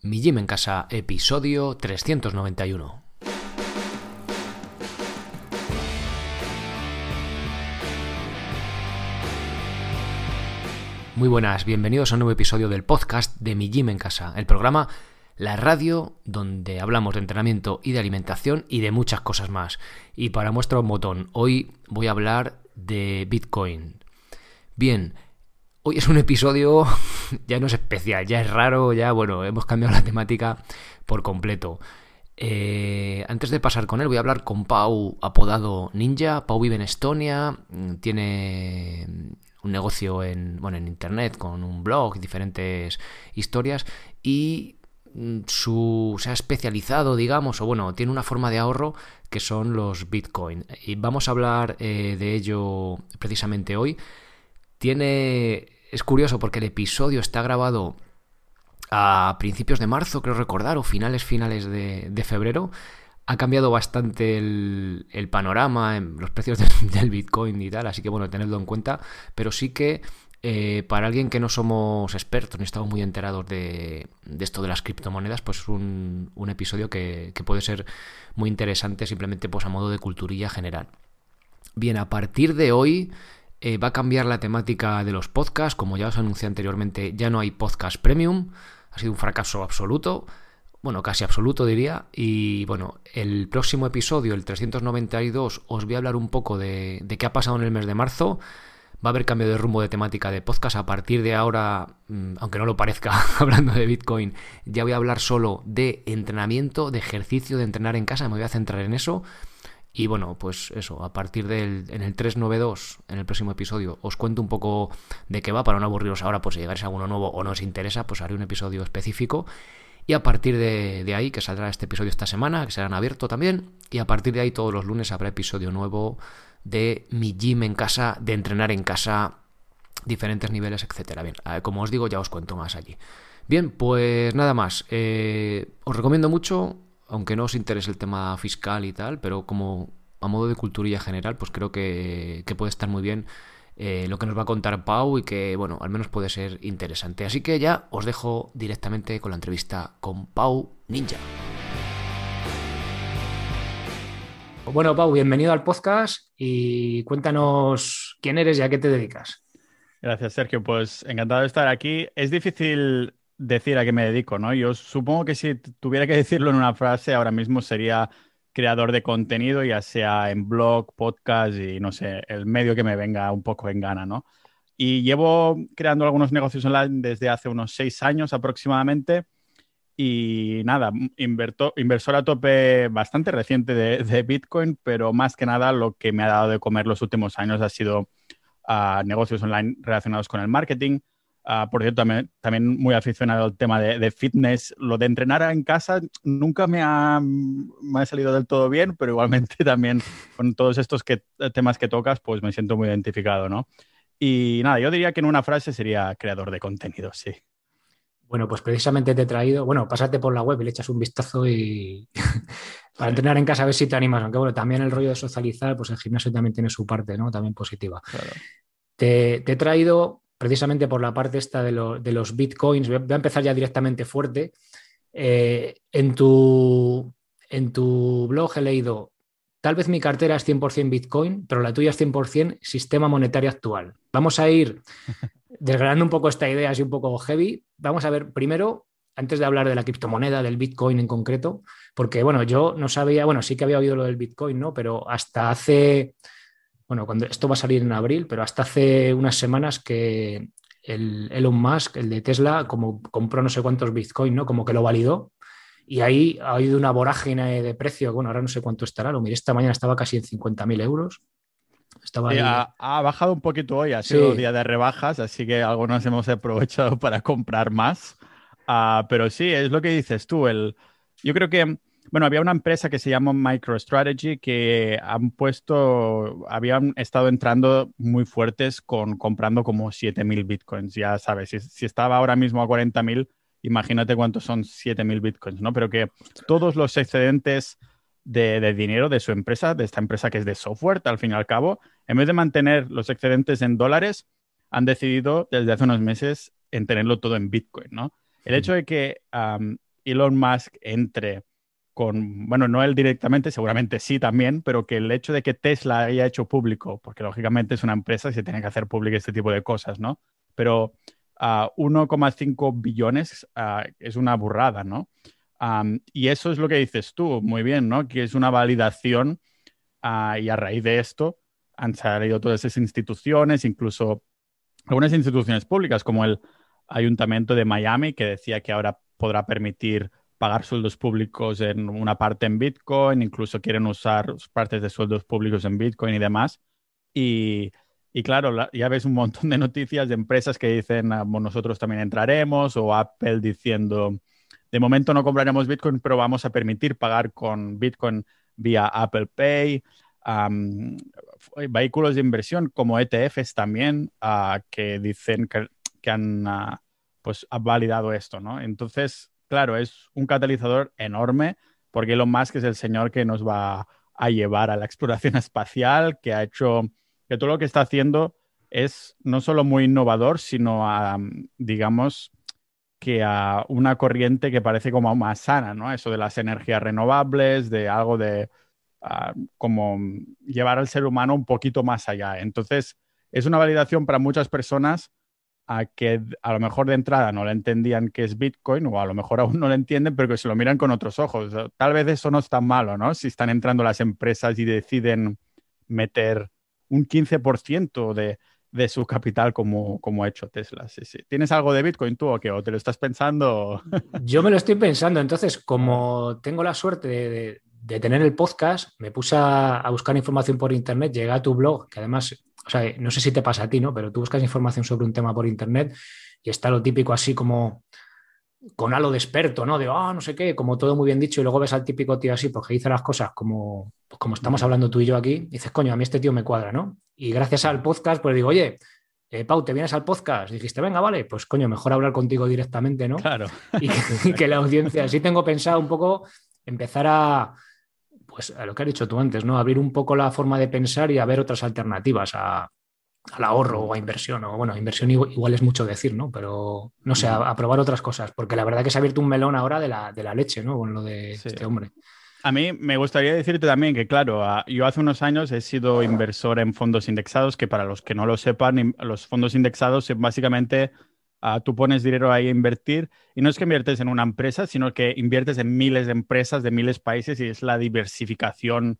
Mi Gym en Casa, episodio 391. Muy buenas, bienvenidos a un nuevo episodio del podcast de Mi Gym en Casa, el programa La Radio donde hablamos de entrenamiento y de alimentación y de muchas cosas más. Y para muestra un botón, hoy voy a hablar de Bitcoin. Bien, Hoy es un episodio, ya no es especial, ya es raro, ya, bueno, hemos cambiado la temática por completo. Eh, antes de pasar con él, voy a hablar con Pau, apodado Ninja. Pau vive en Estonia, mm, tiene un negocio en, bueno, en internet con un blog, diferentes historias y mm, su, se ha especializado, digamos, o bueno, tiene una forma de ahorro que son los Bitcoin. Y vamos a hablar eh, de ello precisamente hoy. Tiene es curioso porque el episodio está grabado a principios de marzo, creo recordar, o finales, finales de, febrero. Ha cambiado bastante el, panorama, en los precios del, Bitcoin y tal, así que bueno, tenedlo en cuenta. Pero sí que eh, para alguien que no somos expertos ni estamos muy enterados de, esto de las criptomonedas, pues es un, episodio que, puede ser muy interesante simplemente pues a modo de culturilla general. Bien, a partir de hoy eh, va a cambiar la temática de los podcasts, como ya os anuncié anteriormente, ya no hay podcast premium, ha sido un fracaso absoluto, bueno, casi absoluto diría, y bueno, el próximo episodio, el 392, os voy a hablar un poco de, qué ha pasado en el mes de marzo, va a haber cambio de rumbo de temática de podcast, a partir de ahora, mm, aunque no lo parezca, hablando de Bitcoin, ya voy a hablar solo de entrenamiento, de ejercicio, de entrenar en casa, me voy a centrar en eso. Y bueno, pues eso, a partir del en el 392, en el próximo episodio, os cuento un poco de qué va para no aburriros ahora, pues si llegáis a alguno nuevo o no os interesa, pues haré un episodio específico. Y a partir de, ahí, que saldrá este episodio esta semana, que será en abierto también, y a partir de ahí todos los lunes habrá episodio nuevo de mi gym en casa, de entrenar en casa, diferentes niveles, etcétera. Bien, como os digo, ya os cuento más allí. Bien, pues nada más. Eh, os recomiendo mucho aunque no os interese el tema fiscal y tal, pero como a modo de culturilla general, pues creo que, puede estar muy bien eh, lo que nos va a contar Pau y que, bueno, al menos puede ser interesante. Así que ya os dejo directamente con la entrevista con Pau Ninja. Bueno, Pau, bienvenido al podcast y cuéntanos quién eres y a qué te dedicas. Gracias, Sergio. Pues encantado de estar aquí. Es difícil decir a qué me dedico, ¿no? Yo supongo que si tuviera que decirlo en una frase, ahora mismo sería creador de contenido, ya sea en blog, podcast y no sé, el medio que me venga un poco en gana, ¿no? Y llevo creando algunos negocios online desde hace unos seis años aproximadamente. Y nada, inversor a tope bastante reciente de, Bitcoin, pero más que nada lo que me ha dado de comer los últimos años ha sido ah, negocios online relacionados con el marketing, Ah, por cierto, también, muy aficionado al tema de, fitness. Lo de entrenar en casa nunca me ha, me ha, salido del todo bien, pero igualmente también con todos estos que, temas que tocas, pues me siento muy identificado, ¿no? Y nada, yo diría que en una frase sería creador de contenido, sí. Bueno, pues precisamente te he traído, bueno, pásate por la web y le echas un vistazo y para entrenar en casa a ver si te animas, aunque bueno, también el rollo de socializar, pues el gimnasio también tiene su parte, ¿no? También positiva. Te, te, he traído precisamente por la parte esta de, los bitcoins, voy a empezar ya directamente fuerte. Eh, en, tu, en tu blog he leído, tal vez mi cartera es 100% bitcoin, pero la tuya es 100% sistema monetario actual. Vamos a ir desgranando un poco esta idea así un poco heavy. Vamos a ver primero, antes de hablar de la criptomoneda, del bitcoin en concreto, porque bueno, yo no sabía, bueno, sí que había oído lo del bitcoin, ¿no? Pero hasta hace bueno, cuando esto va a salir en abril, pero hasta hace unas semanas que el Elon Musk, el de Tesla, como compró no sé cuántos Bitcoin, ¿no? Como que lo validó. Y ahí ha habido una vorágine de precio, bueno, ahora no sé cuánto estará, lo miré esta mañana, estaba casi en 50.000 euros. Estaba ha, bajado un poquito hoy, ha sido día de rebajas, así que algunos hemos aprovechado para comprar más. Ah, pero sí, es lo que dices tú. El, yo creo que bueno, había una empresa que se llama MicroStrategy que han puesto, habían estado entrando muy fuertes con comprando como 7.000 bitcoins. Ya sabes, si, estaba ahora mismo a 40.000, imagínate cuántos son 7.000 bitcoins, ¿no? Pero que todos los excedentes de, dinero de su empresa, de esta empresa que es de software, al fin y al cabo, en vez de mantener los excedentes en dólares, han decidido desde hace unos meses en tenerlo todo en bitcoin, ¿no? El hecho de que Elon Musk entre bueno, no él directamente, seguramente sí también, pero que el hecho de que Tesla haya hecho público, porque lógicamente es una empresa y se tiene que hacer público este tipo de cosas, ¿no? Pero 1,5 billones es una burrada, ¿no? y eso es lo que dices tú, muy bien, ¿no? Que es una validación y a raíz de esto han salido todas esas instituciones, incluso algunas instituciones públicas como el Ayuntamiento de Miami, que decía que ahora podrá permitir pagar sueldos públicos en una parte en Bitcoin, incluso quieren usar partes de sueldos públicos en Bitcoin y demás. Y, y claro, ya ves un montón de noticias de empresas que dicen, ah, nosotros también entraremos, o Apple diciendo, de momento no compraremos Bitcoin, pero vamos a permitir pagar con Bitcoin vía Apple Pay. vehículos de inversión como ETFs también uh, que dicen que, que han uh, pues validado esto, ¿no? Entonces, claro, es un catalizador enorme porque Elon Musk es el señor que nos va a llevar a la exploración espacial, que ha hecho que todo lo que está haciendo es no solo muy innovador, sino a, digamos, que a una corriente que parece como más sana, ¿no? Eso de las energías renovables, de algo de como llevar al ser humano un poquito más allá. Entonces, es una validación para muchas personas a que a lo mejor de entrada no le entendían qué es Bitcoin o a lo mejor aún no le entienden, pero que se lo miran con otros ojos. Tal vez eso no es tan malo, ¿no? Si están entrando las empresas y deciden meter un 15% de, de su capital como, como ha hecho Tesla. Sí, sí. ¿Tienes algo de Bitcoin tú o qué? ¿O te lo estás pensando? Yo me lo estoy pensando. Entonces, como tengo la suerte de, de, tener el podcast, me puse a, a, buscar información por internet, llegué a tu blog, que además o sea, no sé si te pasa a ti, ¿no? Pero tú buscas información sobre un tema por internet y está lo típico así como con halo de experto, ¿no? De, ah, no sé qué, como todo muy bien dicho, y luego ves al típico tío así, porque dice las cosas como, pues como estamos hablando tú y yo aquí, y dices, coño, a mí este tío me cuadra, ¿no? Y gracias al podcast, pues digo, oye, eh, Pau, ¿te vienes al podcast? dijiste, venga, vale, pues coño, mejor hablar contigo directamente, ¿no? Claro. Y que, y que la audiencia, sí tengo pensado un poco empezar a, pues a lo que has dicho tú antes, ¿no? Abrir un poco la forma de pensar y a ver otras alternativas a, al ahorro o a inversión. O bueno, inversión igual, es mucho decir, ¿no? Pero no sé, a, probar otras cosas. Porque la verdad que se ha abierto un melón ahora de la, de la leche, ¿no? Con lo de este hombre. A mí me gustaría decirte también que, claro, yo hace unos años he sido inversor en fondos indexados, que para los que no lo sepan, los fondos indexados básicamente Uh, tú pones dinero ahí a invertir y no es que inviertes en una empresa, sino que inviertes en miles de empresas de miles de países y es la diversificación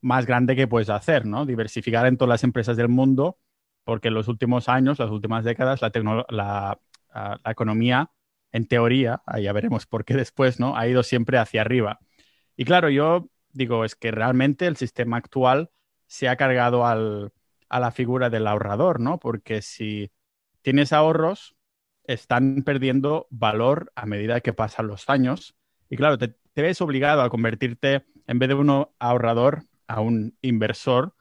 más grande que puedes hacer, ¿no? Diversificar en todas las empresas del mundo, porque en los últimos años, las últimas décadas, la, la economía, en teoría, ya veremos por qué después, ¿no? Ha ido siempre hacia arriba. Y claro, yo digo, es que realmente el sistema actual se ha cargado al, a la figura del ahorrador, ¿no? Porque si tienes ahorros, están perdiendo valor a medida que pasan los años. Y claro, te, ves obligado a convertirte, en vez de un ahorrador, a un inversor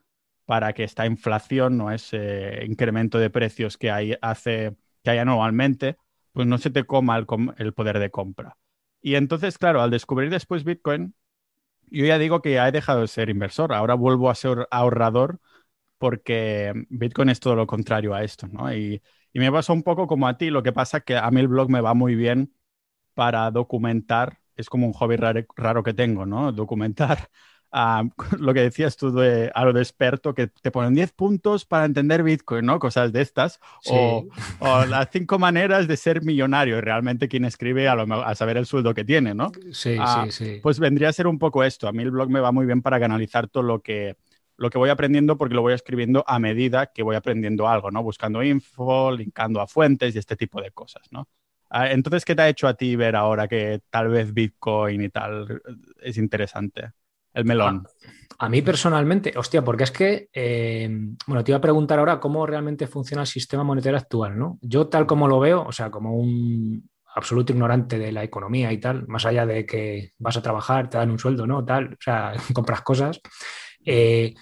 para que esta inflación, no ese incremento de precios que hay, hace que hay anualmente, pues no se te coma el, el poder de compra. Y entonces, claro, al descubrir después Bitcoin, yo ya digo que ya he dejado de ser inversor, ahora vuelvo a ser ahorrador porque Bitcoin es todo lo contrario a esto, ¿no? Y, y me pasa un poco como a ti, lo que pasa es que a mí el blog me va muy bien para documentar, es como un hobby raro, que tengo, ¿no? Documentar lo que decías tú de algo de experto, que te ponen 10 puntos para entender Bitcoin, ¿no? Cosas de estas. O, las cinco maneras de ser millonario. Y realmente quien escribe a, lo, a saber el sueldo que tiene, ¿no? Sí, ah, sí, sí. Pues vendría a ser un poco esto. A mí el blog me va muy bien para canalizar todo lo que lo que voy aprendiendo porque lo voy escribiendo a medida que voy aprendiendo algo, ¿no? Buscando info, linkando a fuentes y este tipo de cosas, ¿no? Ah, entonces, ¿qué te ha hecho a ti ver ahora que tal vez Bitcoin y tal es interesante? El melón. A, mí personalmente, hostia, porque es que, eh, bueno, te iba a preguntar ahora cómo realmente funciona el sistema monetario actual, ¿no? Yo tal como lo veo, o sea, como un absoluto ignorante de la economía y tal, más allá de que vas a trabajar, te dan un sueldo, ¿no? Tal, o sea, compras cosas. Eh,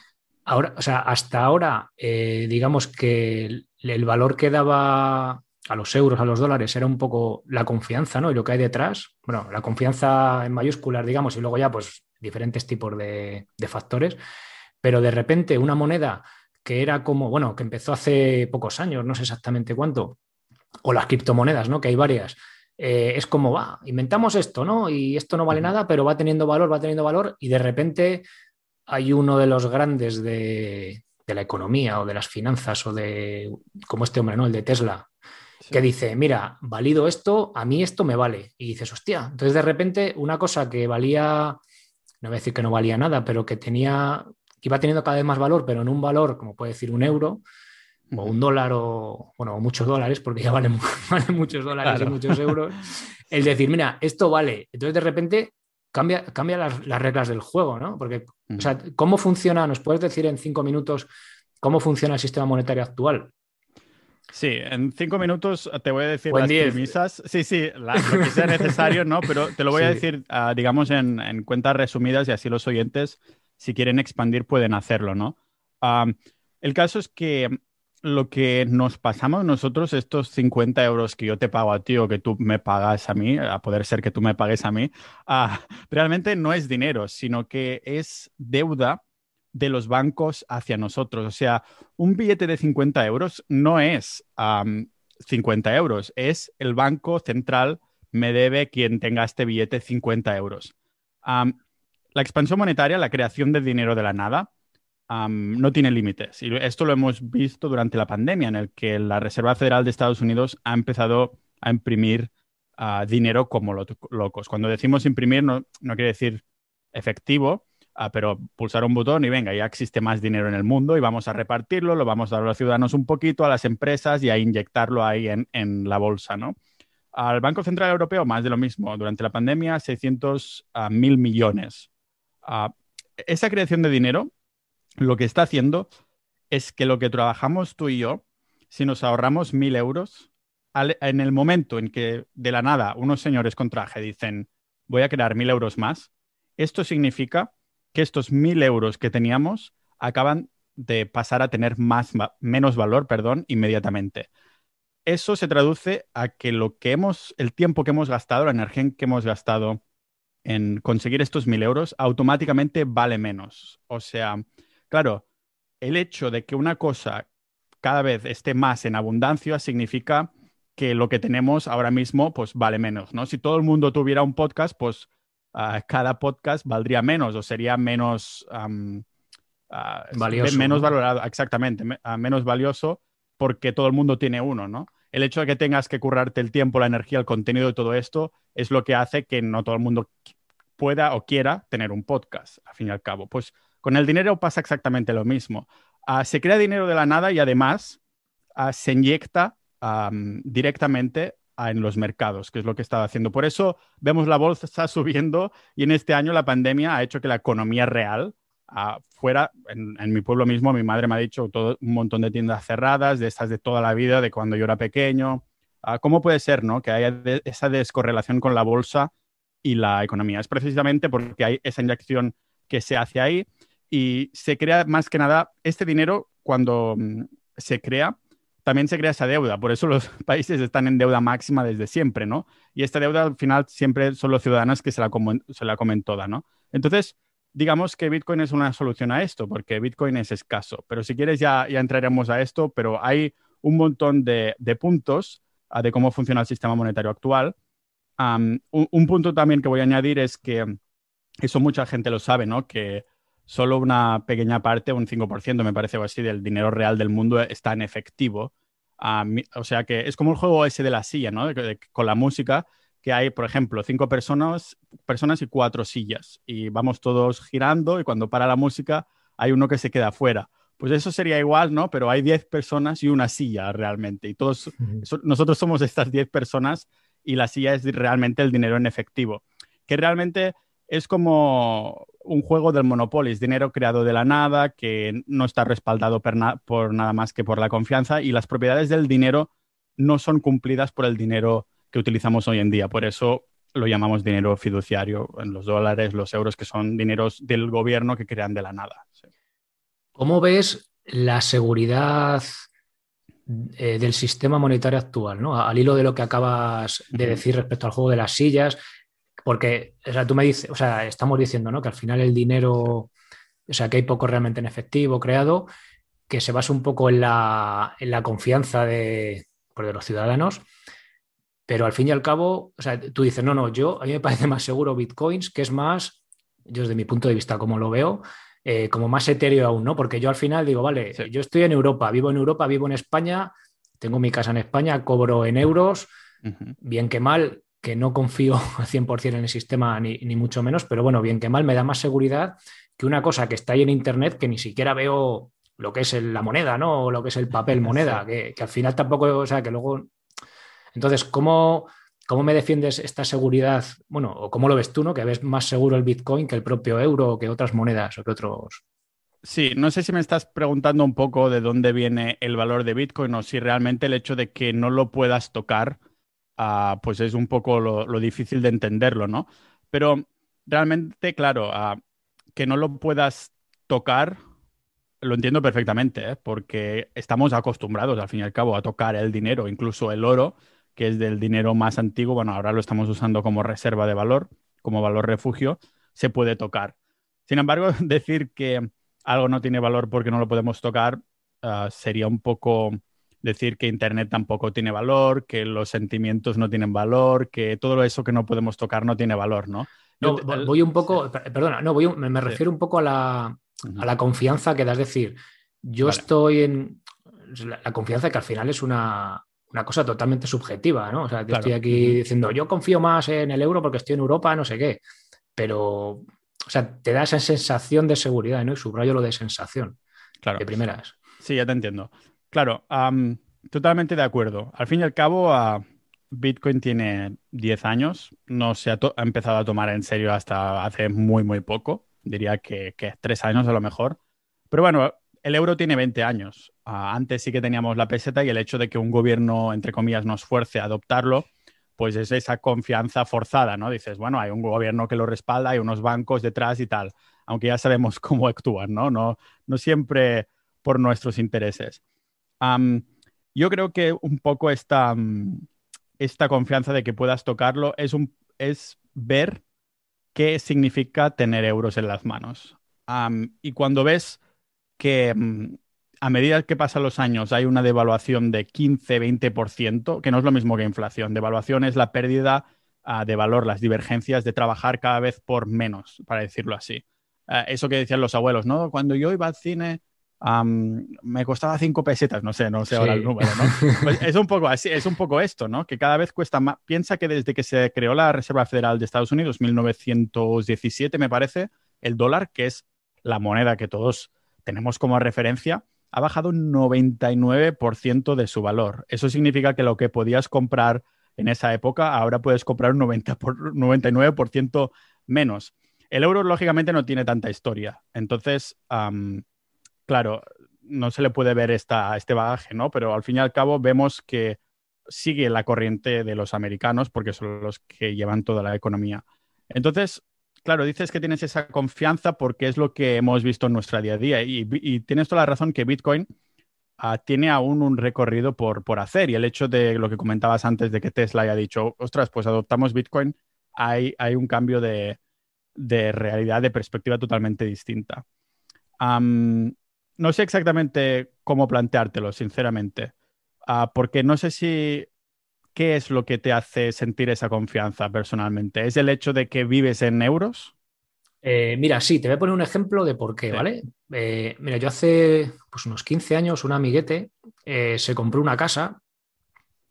Ahora, o sea, hasta ahora, eh, digamos que el, valor que daba a los euros, a los dólares, era un poco la confianza, ¿no? Y lo que hay detrás, bueno, la confianza en mayúsculas, digamos, y luego ya, pues, diferentes tipos de, factores. Pero de repente, una moneda que era como, bueno, que empezó hace pocos años, no sé exactamente cuánto, o las criptomonedas, ¿no? Que hay varias, eh, es como, va, inventamos esto, ¿no? Y esto no vale nada, pero va teniendo valor, va teniendo valor, y de repente hay uno de los grandes de, la economía o de las finanzas o de, como este hombre, ¿no? El de Tesla, que dice, mira, valido esto, a mí esto me vale. Y dices, hostia, entonces de repente una cosa que valía, no voy a decir que no valía nada, pero que tenía, que iba teniendo cada vez más valor, pero en un valor, como puede decir un euro, o un dólar o, bueno, muchos dólares, porque ya valen, muchos dólares y muchos euros, el decir, mira, esto vale. Entonces, de repente, cambia, cambia las, reglas del juego, ¿no? Porque, o sea, ¿cómo funciona? ¿Nos puedes decir en cinco minutos cómo funciona el sistema monetario actual? Sí, en cinco minutos te voy a decir las premisas. Sí, sí, lo que sea necesario, ¿no? Pero te lo voy a decir, ah, digamos, en, en, cuentas resumidas y así los oyentes, si quieren expandir, pueden hacerlo, ¿no? Ah, el caso es que lo que nos pasamos nosotros, estos 50 euros que yo te pago a ti o que tú me pagas a mí, a poder ser que tú me pagues a mí, ah, realmente no es dinero, sino que es deuda de los bancos hacia nosotros. O sea, un billete de 50 euros no es 50 euros, es el banco central me debe quien tenga este billete 50 euros. la expansión monetaria, la creación de dinero de la nada, no tiene límites. Y esto lo hemos visto durante la pandemia, en el que la Reserva Federal de Estados Unidos ha empezado a imprimir ah, dinero como locos. Cuando decimos imprimir, no, quiere decir efectivo, ah, pero pulsar un botón y venga, ya existe más dinero en el mundo y vamos a repartirlo, lo vamos a dar a los ciudadanos un poquito, a las empresas y a inyectarlo ahí en, la bolsa, ¿no? Al Banco Central Europeo, más de lo mismo. Durante la pandemia, 600 ah, mil millones. esa creación de dinero lo que está haciendo es que lo que trabajamos tú y yo, si nos ahorramos mil euros, en el momento en que de la nada unos señores con traje dicen voy a crear mil euros más, esto significa que estos mil euros que teníamos acaban de pasar a tener más, menos valor, perdón, inmediatamente. Eso se traduce a que lo que hemos, el tiempo que hemos gastado, la energía que hemos gastado en conseguir estos mil euros, automáticamente vale menos. O sea, Claro, el hecho de que una cosa cada vez esté más en abundancia significa que lo que tenemos ahora mismo pues vale menos, ¿no? Si todo el mundo tuviera un podcast, pues ah, cada podcast valdría menos o sería menos ah, valioso, menos valorado, exactamente, ah, menos valioso porque todo el mundo tiene uno, ¿no? El hecho de que tengas que currarte el tiempo, la energía, el contenido de todo esto es lo que hace que no todo el mundo pueda o quiera tener un podcast, al fin y al cabo. Pues con el dinero pasa exactamente lo mismo. Ah, se crea dinero de la nada y además ah, se inyecta directamente en los mercados, que es lo que estaba haciendo. Por eso vemos la bolsa subiendo y en este año la pandemia ha hecho que la economía real ah, fuera, en, mi pueblo mismo, mi madre me ha dicho todo, un montón de tiendas cerradas, de estas de toda la vida, de cuando yo era pequeño. ¿Cómo puede ser ¿no? que haya esa descorrelación con la bolsa y la economía? Es precisamente porque hay esa inyección que se hace ahí y se crea más que nada este dinero cuando mm, se crea. También se crea esa deuda, por eso los países están en deuda máxima desde siempre, ¿no? Y esta deuda al final siempre son los ciudadanos que se la, comen, se la comen toda, ¿no? Entonces, digamos que Bitcoin es una solución a esto, porque Bitcoin es escaso. Pero si quieres ya, ya entraremos a esto, pero hay un montón de, puntos uh, de cómo funciona el sistema monetario actual. Un, un, punto también que voy a añadir es que, eso mucha gente lo sabe, ¿no? Que solo una pequeña parte, un 5% me parece o así, del dinero real del mundo está en efectivo. o sea que es como el juego ese de la silla, ¿no? con la música, que hay, por ejemplo, cinco personas, personas y cuatro sillas. Y vamos todos girando y cuando para la música hay uno que se queda fuera. Pues eso sería igual, ¿no? Pero hay diez personas y una silla realmente. Y todos, nosotros somos estas diez personas y la silla es realmente el dinero en efectivo. Que realmente es como un juego del Monopoly, es dinero creado de la nada, que no está respaldado por, nada más que por la confianza y las propiedades del dinero no son cumplidas por el dinero que utilizamos hoy en día. Por eso lo llamamos dinero fiduciario, en los dólares, los euros, que son dineros del gobierno que crean de la nada. ¿Cómo ves la seguridad eh, del sistema monetario actual? ¿no? Al hilo de lo que acabas de decir respecto al juego de las sillas, porque, o sea, tú me dices, o sea, estamos diciendo, ¿no? Que al final el dinero, o sea, que hay poco realmente en efectivo creado, que se basa un poco en la, confianza de, pues, de los ciudadanos. pero al fin y al cabo, o sea, tú dices, no, no, yo, a mí me parece más seguro Bitcoins, que es más, yo desde mi punto de vista, como lo veo, eh, como más etéreo aún, ¿no? Porque yo al final digo, vale, yo estoy en Europa, vivo en Europa, vivo en España, tengo mi casa en España, cobro en euros, bien que mal, que no confío al 100% en el sistema, ni, mucho menos, pero bueno, bien que mal, me da más seguridad que una cosa que está ahí en Internet que ni siquiera veo lo que es la moneda, ¿no? O lo que es el papel moneda, que, al final tampoco, o sea, que luego... Entonces, ¿cómo, ¿cómo me defiendes esta seguridad? Bueno, o cómo lo ves tú, ¿no? Que ves más seguro el Bitcoin que el propio euro o que otras monedas o que otros... Sí, no sé si me estás preguntando un poco de dónde viene el valor de Bitcoin o si realmente el hecho de que no lo puedas tocar, ah, pues es un poco lo, difícil de entenderlo, ¿no? Pero realmente, claro, ah, que no lo puedas tocar, lo entiendo perfectamente, ¿eh? porque estamos acostumbrados, al fin y al cabo, a tocar el dinero, incluso el oro, que es del dinero más antiguo, bueno, ahora lo estamos usando como reserva de valor, como valor refugio, se puede tocar. Sin embargo, decir que algo no tiene valor porque no lo podemos tocar, ah, sería un poco decir que Internet tampoco tiene valor, que los sentimientos no tienen valor, que todo eso que no podemos tocar no tiene valor, ¿no? No, voy un poco, perdona, no, voy me, refiero un poco a la, a la, confianza que das, es decir, yo estoy en la, confianza que al final es una, una cosa totalmente subjetiva, ¿no? O sea, estoy aquí diciendo, yo confío más en el euro porque estoy en Europa, no sé qué, pero o sea, te da esa sensación de seguridad, ¿no? Y subrayo lo de sensación. Claro. De primeras. Sí, ya te entiendo. Claro, totalmente de acuerdo. Al fin y al cabo, Bitcoin tiene 10 años, no se ha, empezado a tomar en serio hasta hace muy, muy poco. Diría que, que 3 años a lo mejor. Pero bueno, el euro tiene 20 años. Ah, antes sí que teníamos la peseta y el hecho de que un gobierno, entre comillas, nos fuerce a adoptarlo, pues es esa confianza forzada, ¿no? Dices, bueno, hay un gobierno que lo respalda, hay unos bancos detrás y tal, aunque ya sabemos cómo actúan, ¿no? No, no siempre por nuestros intereses. Yo creo que un poco esta, esta confianza de que puedas tocarlo es, un, es ver qué significa tener euros en las manos. y cuando ves que a medida que pasan los años hay una devaluación de 15-20%, que no es lo mismo que inflación. Devaluación es la pérdida ah, de valor, las divergencias de trabajar cada vez por menos, para decirlo así. Ah, eso que decían los abuelos, ¿no? Cuando yo iba al cine me costaba cinco pesetas, no sé, no sé ahora el número, ¿no? Pues es un poco así, es un poco esto, ¿no? Que cada vez cuesta más. Piensa que desde que se creó la Reserva Federal de Estados Unidos, 1917 me parece, el dólar, que es la moneda que todos tenemos como referencia, ha bajado un 99% de su valor. Eso significa que lo que podías comprar en esa época, ahora puedes comprar un 90 por, 99% menos. El euro, lógicamente, no tiene tanta historia. Entonces, claro, no se le puede ver esta, este bagaje, ¿no? Pero al fin y al cabo vemos que sigue la corriente de los americanos porque son los que llevan toda la economía. Entonces, claro, dices que tienes esa confianza porque es lo que hemos visto en nuestra día a día y, tienes toda la razón que Bitcoin ah, tiene aún un recorrido por, por hacer y el hecho de lo que comentabas antes de que Tesla haya dicho, ostras, pues adoptamos Bitcoin, hay, hay un cambio de, realidad, de perspectiva totalmente distinta. No sé exactamente cómo planteártelo, sinceramente, ah, porque no sé si ¿qué es lo que te hace sentir esa confianza personalmente? ¿Es el hecho de que vives en euros? Eh, mira, sí, te voy a poner un ejemplo de por qué, ¿vale? Eh, mira, yo hace pues, unos 15 años, un amiguete eh, se compró una casa,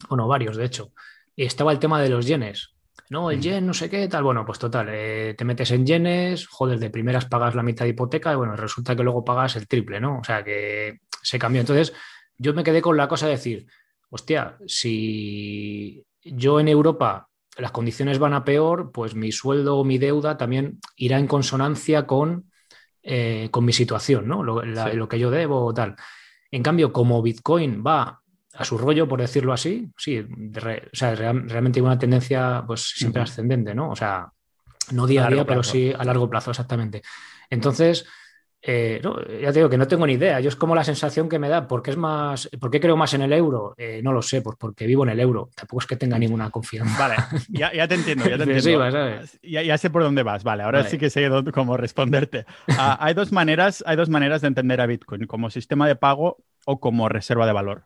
bueno, varios de hecho, y estaba el tema de los yenes. No, el mm. yen, no sé qué, tal. Bueno, pues total, te metes en yenes, joder, de primeras pagas la mitad de hipoteca y bueno, resulta que luego pagas el triple, ¿no? O sea que se cambió. Entonces, yo me quedé con la cosa de decir, hostia, si yo en Europa las condiciones van a peor, pues mi sueldo o mi deuda también irá en consonancia con, eh, con mi situación, ¿no? Lo, que yo debo o tal. En cambio, como Bitcoin va a su rollo, por decirlo así, sí, o sea, realmente hay una tendencia pues siempre ascendente, ¿no? O sea, no día a día, pero sí a largo plazo, exactamente. Entonces, eh, ya te digo que no tengo ni idea. Yo es como la sensación que me da. ¿Por qué es más? ¿Por qué creo más en el euro? Eh, no lo sé, pues porque vivo en el euro. Tampoco es que tenga ninguna confianza. Vale, ya, te entiendo, ya te entiendo. Ya, sé por dónde vas. Vale, ahora sí que sé cómo responderte. Ah, hay dos maneras, hay dos maneras de entender a Bitcoin: como sistema de pago o como reserva de valor.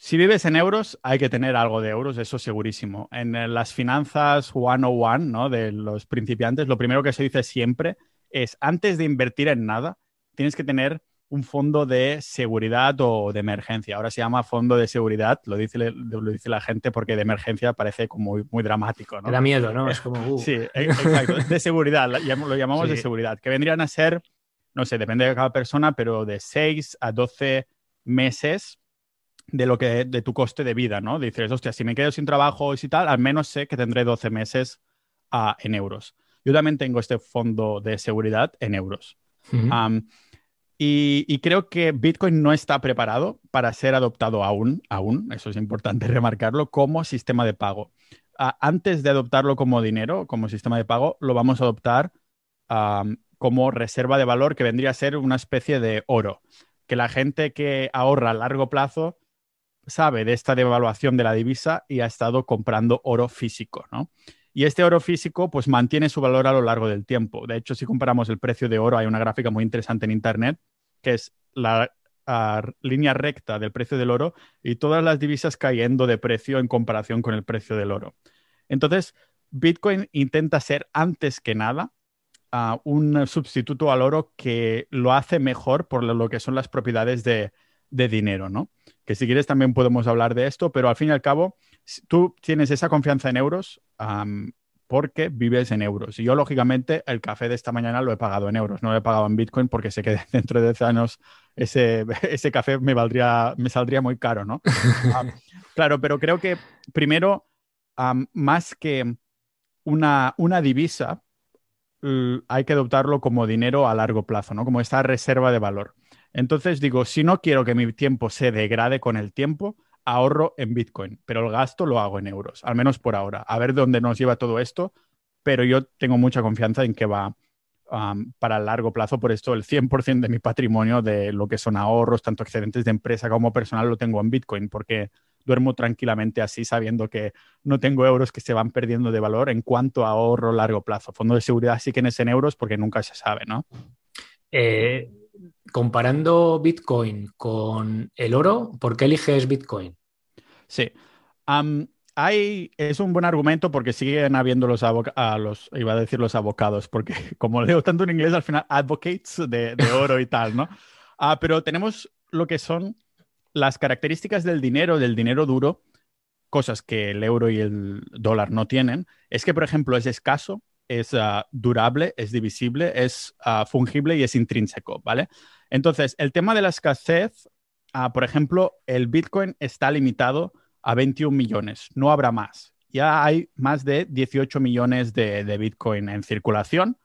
Si vives en euros, hay que tener algo de euros, eso segurísimo. En las finanzas 101, ¿no? De los principiantes, lo primero que se dice siempre es, antes de invertir en nada, tienes que tener un fondo de seguridad o de emergencia. Ahora se llama fondo de seguridad, lo dice, lo dice la gente porque de emergencia parece como muy, muy dramático. ¿no? da miedo, ¿no? Es como... Uh. Sí, e, exacto. De seguridad, lo llamamos de seguridad, que vendrían a ser, no sé, depende de cada persona, pero de 6 a 12 meses de lo que de tu coste de vida, ¿no? Dices, hostia, si me quedo sin trabajo y tal, al menos sé que tendré 12 meses uh, en euros. Yo también tengo este fondo de seguridad en euros. Y, creo que Bitcoin no está preparado para ser adoptado aún, aún, eso es importante remarcarlo, como sistema de pago. antes de adoptarlo como dinero, como sistema de pago, lo vamos a adoptar como reserva de valor que vendría a ser una especie de oro. Que la gente que ahorra a largo plazo sabe de esta devaluación de la divisa y ha estado comprando oro físico, ¿no? Y este oro físico pues mantiene su valor a lo largo del tiempo. De hecho, si comparamos el precio de oro, hay una gráfica muy interesante en Internet, que es la línea recta del precio del oro y todas las divisas cayendo de precio en comparación con el precio del oro. Entonces, Bitcoin intenta ser antes que nada un sustituto al oro que lo hace mejor por lo que son las propiedades de, dinero, ¿no? Que si quieres también podemos hablar de esto, pero al fin y al cabo, tú tienes esa confianza en euros porque vives en euros. Y yo, lógicamente, el café de esta mañana lo he pagado en euros, no lo he pagado en Bitcoin porque sé que dentro de 10 años ese, ese café me, valdría, me saldría muy caro, ¿no? claro, pero creo que primero, más que una, una divisa, hay que adoptarlo como dinero a largo plazo, ¿no? Como esta reserva de valor. Entonces digo, si no quiero que mi tiempo se degrade con el tiempo, ahorro en Bitcoin, pero el gasto lo hago en euros, al menos por ahora. A ver dónde nos lleva todo esto, pero yo tengo mucha confianza en que va para el largo plazo. Por esto, el 100% de mi patrimonio, de lo que son ahorros, tanto excedentes de empresa como personal, lo tengo en Bitcoin, porque duermo tranquilamente así, sabiendo que no tengo euros que se van perdiendo de valor en cuanto a ahorro largo plazo. Fondo de seguridad sí que es en euros porque nunca se sabe, ¿no? Eh, comparando Bitcoin con el oro, ¿por qué eliges Bitcoin? Sí. hay, es un buen argumento porque siguen habiendo los, los, iba a decir los abocados, porque como leo tanto en inglés, al final advocates de, oro y tal, ¿no? Ah, pero tenemos lo que son las características del dinero, del dinero duro, cosas que el euro y el dólar no tienen, es que, por ejemplo, es escaso, es ah, durable, es divisible, es ah, fungible y es intrínseco, ¿vale? Entonces, el tema de la escasez, ah, por ejemplo, el Bitcoin está limitado a 21 millones, no habrá más. Ya hay más de 18 millones de, Bitcoin en circulación,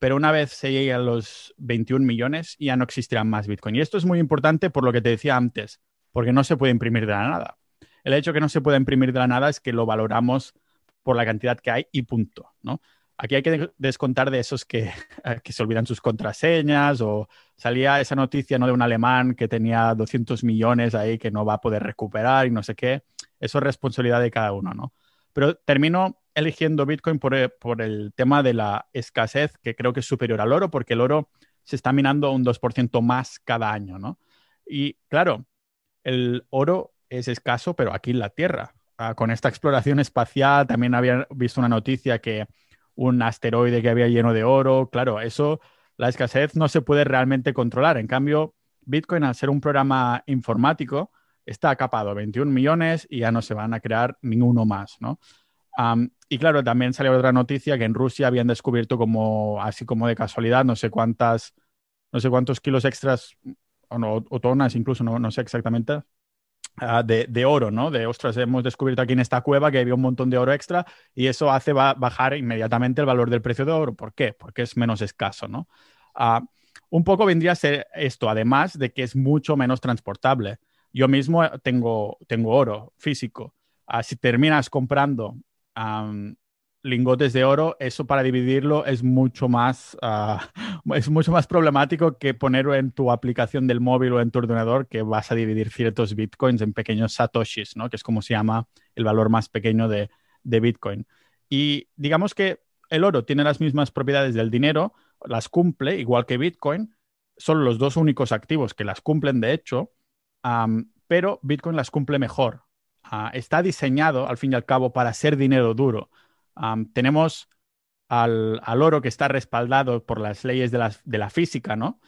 pero una vez se llegue a los 21 millones ya no existirán más Bitcoin. Y esto es muy importante por lo que te decía antes, porque no se puede imprimir de la nada. El hecho que no se pueda imprimir de la nada es que lo valoramos por la cantidad que hay y punto, ¿no? Aquí hay que descontar de esos que, se olvidan sus contraseñas o salía esa noticia ¿no? de un alemán que tenía 200 millones ahí que no va a poder recuperar y no sé qué. Eso es responsabilidad de cada uno, ¿no? Pero termino eligiendo Bitcoin por, por el tema de la escasez, que creo que es superior al oro, porque el oro se está minando un 2% más cada año, ¿no? Y claro, el oro es escaso, pero aquí en la Tierra. Ah, con esta exploración espacial también había visto una noticia que un asteroide que había lleno de oro. Claro, eso, la escasez no se puede realmente controlar. En cambio, Bitcoin, al ser un programa informático, está capado 21 millones y ya no se van a crear ninguno más, ¿no? y claro, también salió otra noticia que en Rusia habían descubierto como, así como de casualidad, no sé cuántas, no sé cuántos kilos extras o, o tonas incluso, no, no sé exactamente, Ah, de, oro, ¿no? De, ostras, hemos descubierto aquí en esta cueva que había un montón de oro extra y eso hace bajar inmediatamente el valor del precio de oro. ¿Por qué? Porque es menos escaso, ¿no? Ah, un poco vendría a ser esto, además de que es mucho menos transportable. Yo mismo tengo, tengo oro físico. Ah, si terminas comprando lingotes de oro, eso para dividirlo es mucho más, ah, es mucho más problemático que ponerlo en tu aplicación del móvil o en tu ordenador, que vas a dividir ciertos bitcoins en pequeños satoshis, ¿no? que es como se llama el valor más pequeño de, de bitcoin. Y digamos que el oro tiene las mismas propiedades del dinero, las cumple, igual que bitcoin, son los dos únicos activos que las cumplen, de hecho, pero Bitcoin las cumple mejor. Ah, está diseñado, al fin y al cabo, para ser dinero duro. Tenemos al, oro que está respaldado por las leyes de la, física, ¿no?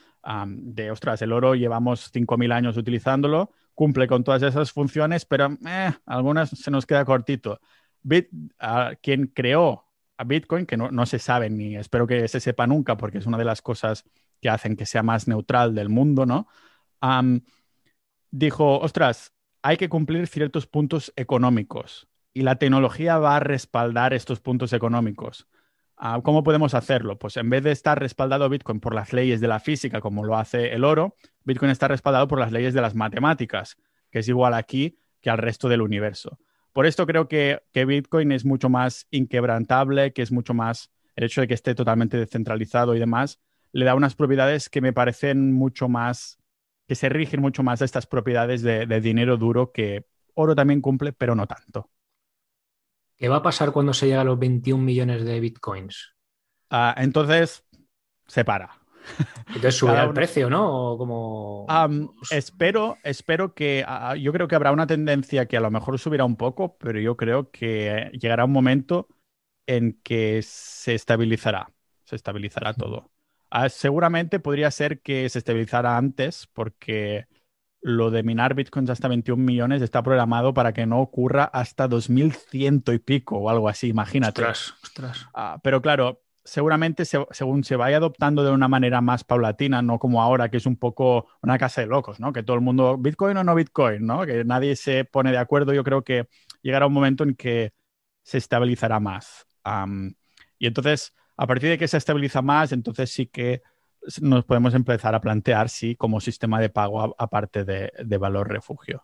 de, ostras, el oro llevamos 5.000 años utilizándolo, cumple con todas esas funciones, pero eh, algunas se nos queda cortito. Bit, quien creó a Bitcoin, que no, se sabe ni espero que se sepa nunca, porque es una de las cosas que hacen que sea más neutral del mundo, ¿no? dijo, ostras, hay que cumplir ciertos puntos económicos y la tecnología va a respaldar estos puntos económicos. Ah, ¿Cómo podemos hacerlo? Pues en vez de estar respaldado Bitcoin por las leyes de la física, como lo hace el oro, Bitcoin está respaldado por las leyes de las matemáticas, que es igual aquí que al resto del universo. Por esto creo que, que Bitcoin es mucho más inquebrantable, que es mucho más el hecho de que esté totalmente descentralizado y demás, le da unas propiedades que me parecen mucho más, que se rigen mucho más de estas propiedades de, de dinero duro que oro también cumple, pero no tanto. ¿Qué va a pasar cuando se llega a los 21 millones de bitcoins? Ah, entonces se para. Entonces subirá el precio, ¿no? como... espero, espero que. Ah, yo creo que habrá una tendencia que a lo mejor subirá un poco, pero yo creo que llegará un momento en que se estabilizará. Se estabilizará todo. Ah, seguramente podría ser que se estabilizara antes, porque lo de minar bitcoins hasta 21 millones está programado para que no ocurra hasta 2100 y pico o algo así, imagínate. Ostras, ostras. Ah, pero claro, seguramente según se vaya adoptando de una manera más paulatina, no como ahora, que es un poco una casa de locos, ¿no? Que todo el mundo, Bitcoin o no Bitcoin, ¿no? Que nadie se pone de acuerdo. Yo creo que llegará un momento en que se estabilizará más. y entonces, a partir de que se estabiliza más, entonces sí que nos podemos empezar a plantear si como sistema de pago aparte de, valor refugio.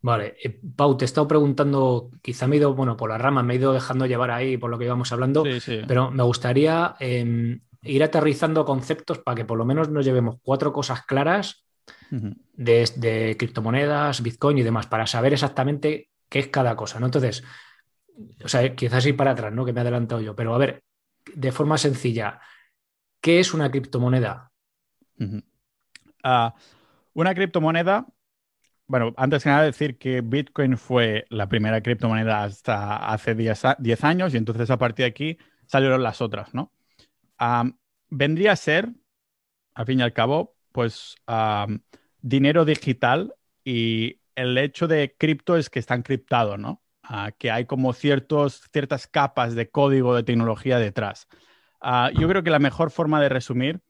Vale, eh, Pau, te he estado preguntando, quizá me he ido, bueno, por la rama, me he ido dejando llevar ahí por lo que íbamos hablando, pero me gustaría em, ir aterrizando conceptos para que por lo menos nos llevemos cuatro cosas claras de, de, criptomonedas, Bitcoin y demás, para saber exactamente qué es cada cosa, ¿no? Entonces, o sea, quizás ir para atrás, ¿no? Que me he adelantado yo, pero a ver, de forma sencilla, ¿Qué es una criptomoneda? Ah, una criptomoneda, bueno, antes que nada decir que Bitcoin fue la primera criptomoneda hasta hace 10 años y entonces a partir de aquí salieron las otras, ¿no? vendría a ser, al fin y al cabo, pues dinero digital y el hecho de cripto es que está encriptado, ¿no? Ah, que hay como ciertos, ciertas capas de código de tecnología detrás. Ah, yo creo que la mejor forma de resumir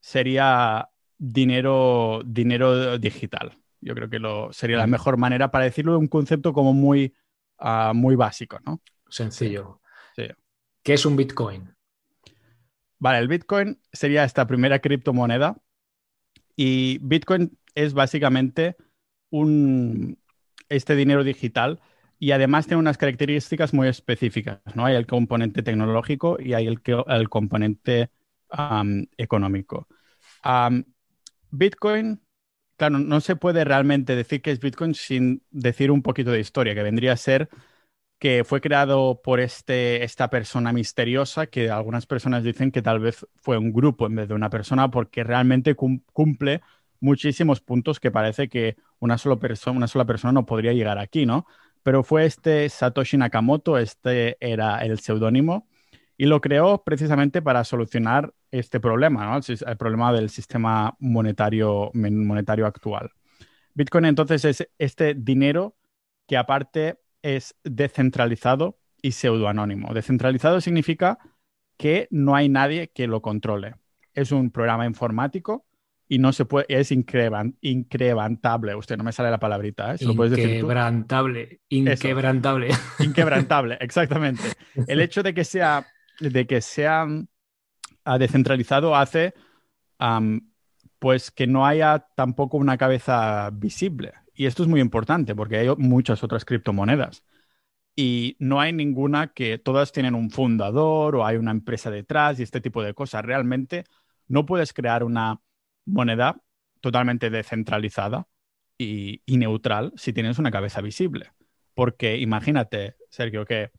sería dinero, dinero digital. Yo creo que lo, sería la mejor manera para decirlo, un concepto como muy, ah, muy básico, ¿no? Sencillo. ¿Qué es un Bitcoin? Vale, el Bitcoin sería esta primera criptomoneda y Bitcoin es básicamente un, este dinero digital y además tiene unas características muy específicas, ¿no? Hay el componente tecnológico y hay el, componente económico. Bitcoin, claro, no se puede realmente decir que es Bitcoin sin decir un poquito de historia, que vendría a ser que fue creado por este, esta persona misteriosa, que algunas personas dicen que tal vez fue un grupo en vez de una persona, porque realmente cumple muchísimos puntos que parece que una sola, una sola persona no podría llegar aquí, ¿no? Pero fue este Satoshi Nakamoto, este era el seudónimo, y lo creó precisamente para solucionar este problema, el, problema del sistema monetario, monetario actual. Bitcoin entonces es este dinero que aparte es descentralizado y pseudoanónimo. Descentralizado significa que no hay nadie que lo controle. Es un programa informático y no se puede, es incrementable. Usted no me sale la palabrita, ¿eh? Inquebrantable, inquebrantable. Inquebrantable, exactamente. El hecho de que sea, de que sea ah, descentralizado hace pues que no haya tampoco una cabeza visible. Y esto es muy importante porque hay muchas otras criptomonedas. Y no hay ninguna que todas tienen un fundador o hay una empresa detrás y este tipo de cosas. Realmente no puedes crear una moneda totalmente descentralizada y, neutral si tienes una cabeza visible. Porque imagínate, Sergio, que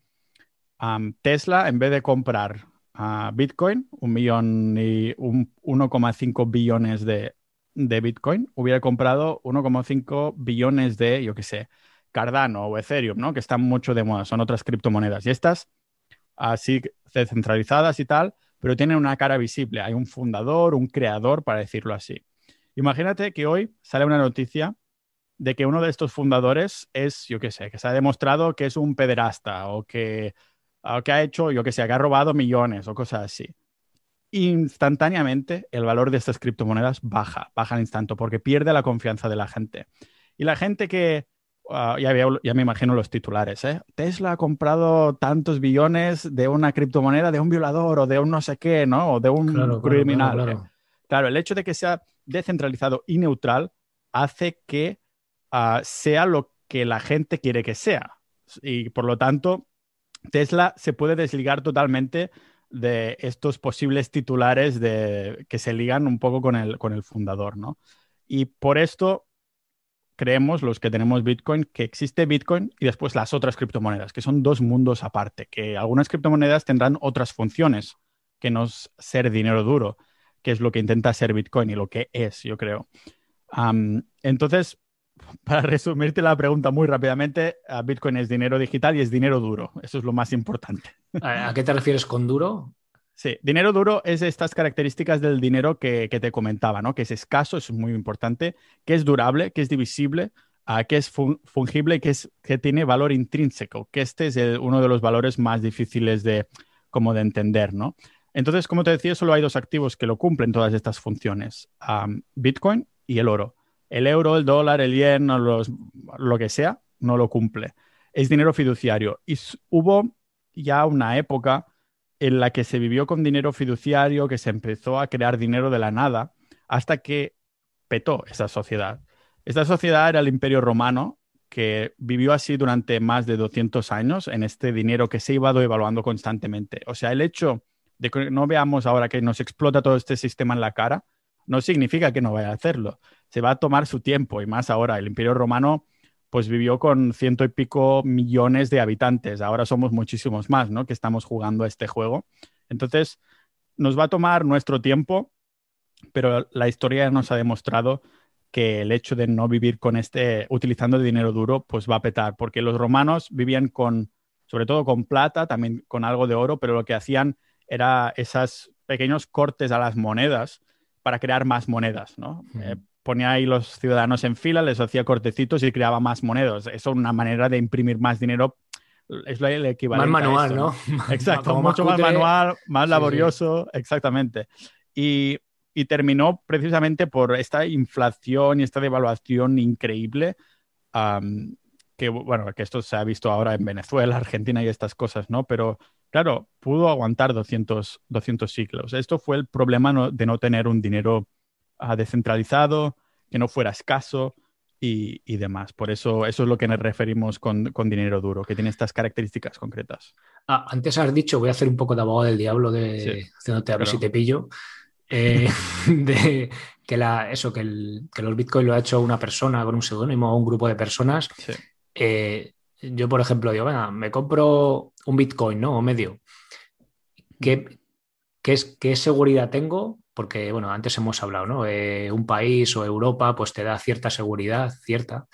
Tesla, en vez de comprar Bitcoin, un millón y 1,5 billones de, de Bitcoin, hubiera comprado 1,5 billones de, yo qué sé, Cardano o Ethereum, ¿no? Que están mucho de moda, son otras criptomonedas. Y estas, así descentralizadas y tal, pero tienen una cara visible. Hay un fundador, un creador, para decirlo así. Imagínate que hoy sale una noticia de que uno de estos fundadores es, yo qué sé, que se ha demostrado que es un pederasta o que, ha hecho, yo qué sé, que ha robado millones o cosas así. Instantáneamente el valor de estas criptomonedas baja, baja al instante porque pierde la confianza de la gente. Y la gente que, ah, ya, ya, me imagino los titulares, ¿eh? Tesla ha comprado tantos billones de una criptomoneda de un violador o de un no sé qué, ¿no? O de un criminal. claro, el hecho de que sea descentralizado y neutral hace que Ah, sea lo que la gente quiere que sea. Y por lo tanto, Tesla se puede desligar totalmente de estos posibles titulares de, que se ligan un poco con el, con el fundador, ¿no? Y por esto creemos, los que tenemos Bitcoin, que existe Bitcoin y después las otras criptomonedas, que son dos mundos aparte, que algunas criptomonedas tendrán otras funciones que no ser dinero duro, que es lo que intenta ser Bitcoin y lo que es, yo creo. entonces, para resumirte la pregunta muy rápidamente, Bitcoin es dinero digital y es dinero duro. Eso es lo más importante. ¿A qué te refieres con duro? Sí, dinero duro es estas características del dinero que, te comentaba, ¿no? Que es escaso, es muy importante, que es durable, que es divisible, ah, que es fungible que, es, que tiene valor intrínseco, que este es uno de los valores más difíciles de, como de entender, ¿no? Entonces, como te decía, solo hay dos activos que lo cumplen todas estas funciones, Bitcoin y el oro. El euro, el dólar, el yen, lo que sea, no lo cumple. Es dinero fiduciario. Y hubo ya una época en la que se vivió con dinero fiduciario, que se empezó a crear dinero de la nada, hasta que petó esa sociedad. Esta sociedad era el Imperio Romano, que vivió así durante más de 200 años en este dinero que se iba devaluando constantemente. O sea, el hecho de que no veamos ahora que nos explota todo este sistema en la cara, no significa que no vaya a hacerlo. Se va a tomar su tiempo y más ahora. El Imperio Romano pues vivió con ciento y pico millones de habitantes. Ahora somos muchísimos más, ¿no? Que estamos jugando a este juego. Entonces, nos va a tomar nuestro tiempo, pero la historia nos ha demostrado que el hecho de no vivir con este, utilizando dinero duro, pues va a petar, porque los romanos vivían con, sobre todo con plata, también con algo de oro, pero lo que hacían era esos pequeños cortes a las monedas para crear más monedas, ¿no? Eh, ponía ahí los ciudadanos en fila, les hacía cortecitos y creaba más monedas. Eso es una manera de imprimir más dinero. Es el equivalente. Más manual, ¿no? Exacto, mucho más, manual, más laborioso, exactamente. Y, y, terminó precisamente por esta inflación y esta devaluación increíble. que bueno, que esto se ha visto ahora en Venezuela, Argentina y estas cosas, ¿no? Pero Claro, pudo aguantar 200, 200 siglos. Esto fue el problema de no tener un dinero ah, descentralizado, que no fuera escaso y, demás. Por eso, eso es lo que nos referimos con, dinero duro, que tiene estas características concretas. Ah, antes has dicho, voy a hacer un poco de abogado del diablo, de, haciéndote a ver si te pillo. Eh, de que, la, eso, que, el, que los bitcoins lo ha hecho una persona con un seudónimo o un grupo de personas. Eh, yo, por ejemplo, digo, venga, me compro un Bitcoin, ¿no? O medio. ¿Qué, qué, es, qué seguridad tengo? Porque, bueno, antes hemos hablado, ¿no? Eh, un país o Europa, pues te da cierta seguridad, cierta.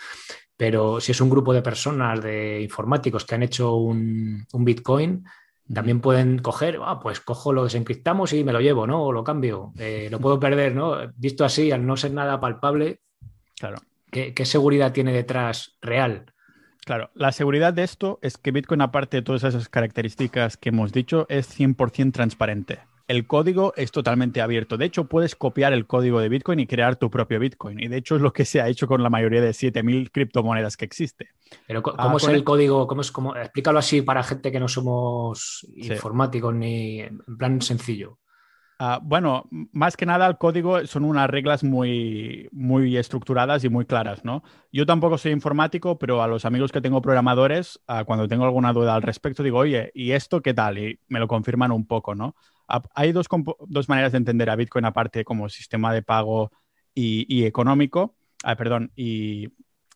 Pero si es un grupo de personas, de informáticos que han hecho un, Bitcoin, también pueden coger, ah, pues cojo lo desencriptamos y me lo llevo, ¿no? O lo cambio. Eh, lo puedo perder, ¿no? Visto así, al no ser nada palpable, claro. ¿qué, qué seguridad tiene detrás real? Claro, la seguridad de esto es que Bitcoin, aparte de todas esas características que hemos dicho, es 100% transparente. El código es totalmente abierto. De hecho, puedes copiar el código de Bitcoin y crear tu propio Bitcoin. Y de hecho es lo que se ha hecho con la mayoría de 7.000 criptomonedas que existe. Pero ¿cómo ah, es el, código? ¿Cómo es, cómo... Explícalo así para gente que no somos informáticos ni en plan sencillo. Ah, bueno, más que nada el código son unas reglas muy, muy estructuradas y muy claras, ¿no? Yo tampoco soy informático, pero a los amigos que tengo programadores, ah, cuando tengo alguna duda al respecto, digo, oye, ¿y esto qué tal? Y me lo confirman un poco, ¿no? Ah, hay dos, maneras de entender a Bitcoin aparte como sistema de pago y, económico, perdón, y,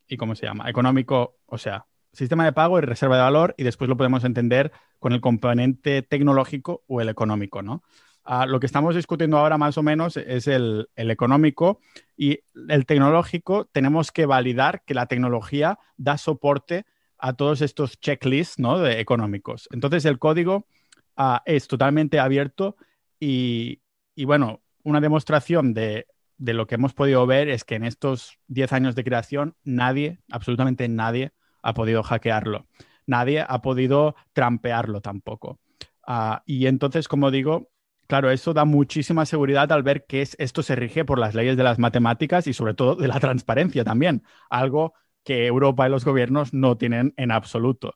y ¿cómo se llama? Económico, o sea, sistema de pago y reserva de valor y después lo podemos entender con el componente tecnológico o el económico, ¿no? Ah, lo que estamos discutiendo ahora más o menos es el, económico y el tecnológico. Tenemos que validar que la tecnología da soporte a todos estos checklists ¿no? de económicos. Entonces el código ah, es totalmente abierto y, bueno, una demostración de, de, lo que hemos podido ver es que en estos 10 años de creación nadie, absolutamente nadie, ha podido hackearlo. Nadie ha podido trampearlo tampoco. Ah, y entonces, como digo, Claro, eso da muchísima seguridad al ver que esto se rige por las leyes de las matemáticas y sobre todo de la transparencia también, algo que Europa y los gobiernos no tienen en absoluto.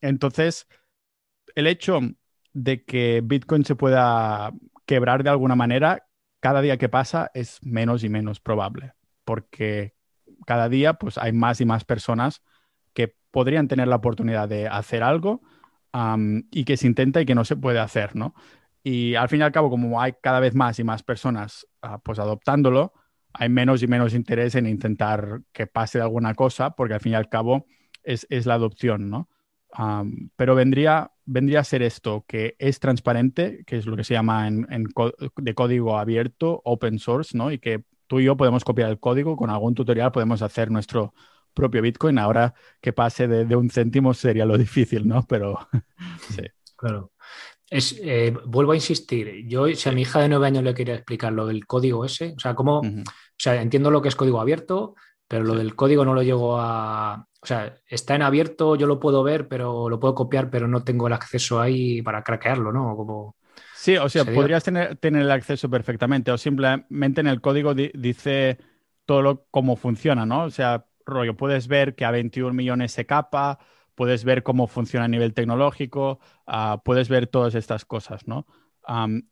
entonces, el hecho de que Bitcoin se pueda quebrar de alguna manera, cada día que pasa es menos y menos probable, porque cada día pues, hay más y más personas que podrían tener la oportunidad de hacer algo y que se intenta y que no se puede hacer, ¿no? Y al fin y al cabo, como hay cada vez más y más personas ah, pues adoptándolo, hay menos y menos interés en intentar que pase alguna cosa, porque al fin y al cabo es, la adopción, ¿no? pero vendría, vendría a ser esto, que es transparente, que es lo que se llama en, de código abierto, open source, ¿no? Y que tú y yo podemos copiar el código, con algún tutorial podemos hacer nuestro propio Bitcoin. Ahora que pase de, de un céntimo sería lo difícil, ¿no? Pero sí. Claro. Es, eh, vuelvo a insistir, yo si a mi hija de nueve años le quería explicar lo del código ese, o sea, cómo, o sea, entiendo lo que es código abierto, pero lo del código no lo llego a, o sea, está en abierto, yo lo puedo ver, pero lo puedo copiar, pero no tengo el acceso ahí para craquearlo, ¿no? Como, sí, o sea, podrías tener, tener, el acceso perfectamente, o simplemente en el código dice todo lo, cómo funciona, ¿no? O sea, rollo, puedes ver que a 21 millones se capa, puedes ver cómo funciona a nivel tecnológico, ah, puedes ver todas estas cosas, ¿no?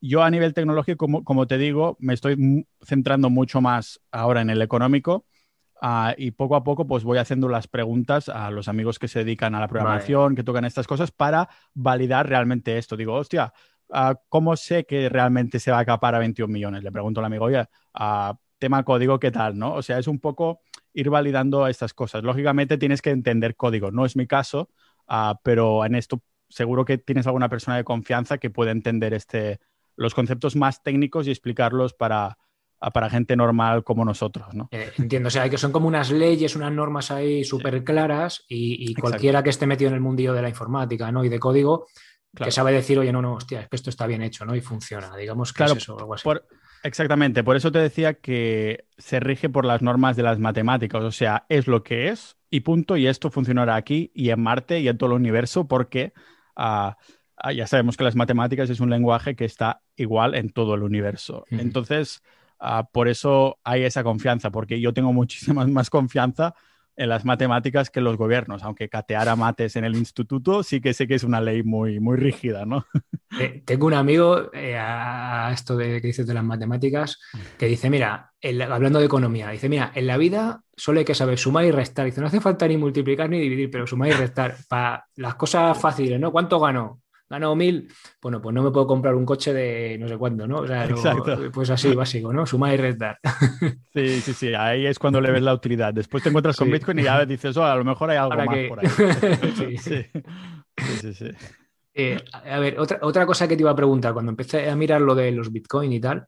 yo a nivel tecnológico, como, te digo, me estoy centrando mucho más ahora en el económico ah, y poco a poco pues voy haciendo las preguntas a los amigos que se dedican a la programación, que tocan estas cosas para validar realmente esto. Digo, hostia, ah, ¿cómo sé que realmente se va a capar a 21 millones? Le pregunto al amigo, oye, tema código, ¿qué tal? ¿no? O sea, es un poco ir validando estas cosas. Lógicamente tienes que entender código, no es mi caso, ah, pero en esto seguro que tienes alguna persona de confianza que puede entender este, los conceptos más técnicos y explicarlos para, ah, para gente normal como nosotros, ¿no? Eh, entiendo, o sea, que son como unas leyes, unas normas ahí súper claras y, cualquiera que esté metido en el mundillo de la informática, ¿no? Y de código, que sabe decir, oye, no, no, hostia, es que esto está bien hecho, ¿no? Y funciona, digamos que es eso, algo así. Exactamente, por eso te decía que se rige por las normas de las matemáticas, o sea, es lo que es y punto, y esto funcionará aquí y en Marte y en todo el universo porque ah, ah, ya sabemos que las matemáticas es un lenguaje que está igual en todo el universo. Entonces, ah, por eso hay esa confianza, porque yo tengo muchísima más confianza en las matemáticas que los gobiernos, aunque catear mates en el instituto sí que sé que es una ley muy, muy rígida, ¿no? Tengo un amigo, eh, a esto de que dices de las matemáticas, que dice, mira, hablando de economía, dice, mira, en la vida solo hay que saber sumar y restar. Dice, no hace falta ni multiplicar ni dividir, pero sumar y restar. Para las cosas fáciles, ¿no? ¿Cuánto gano? Gano mil, bueno, pues no me puedo comprar un coche de no sé cuándo, ¿no? O sea, pues así, básico, ¿no? Sumar y restar. Sí, sí, sí, ahí es cuando le ves la utilidad. Después te encuentras con Bitcoin y ya dices, oh, a lo mejor hay algo más por ahí. sí, sí, sí. sí eh, a ver, otra, otra cosa que te iba a preguntar, cuando empecé a mirar lo de los Bitcoin y tal,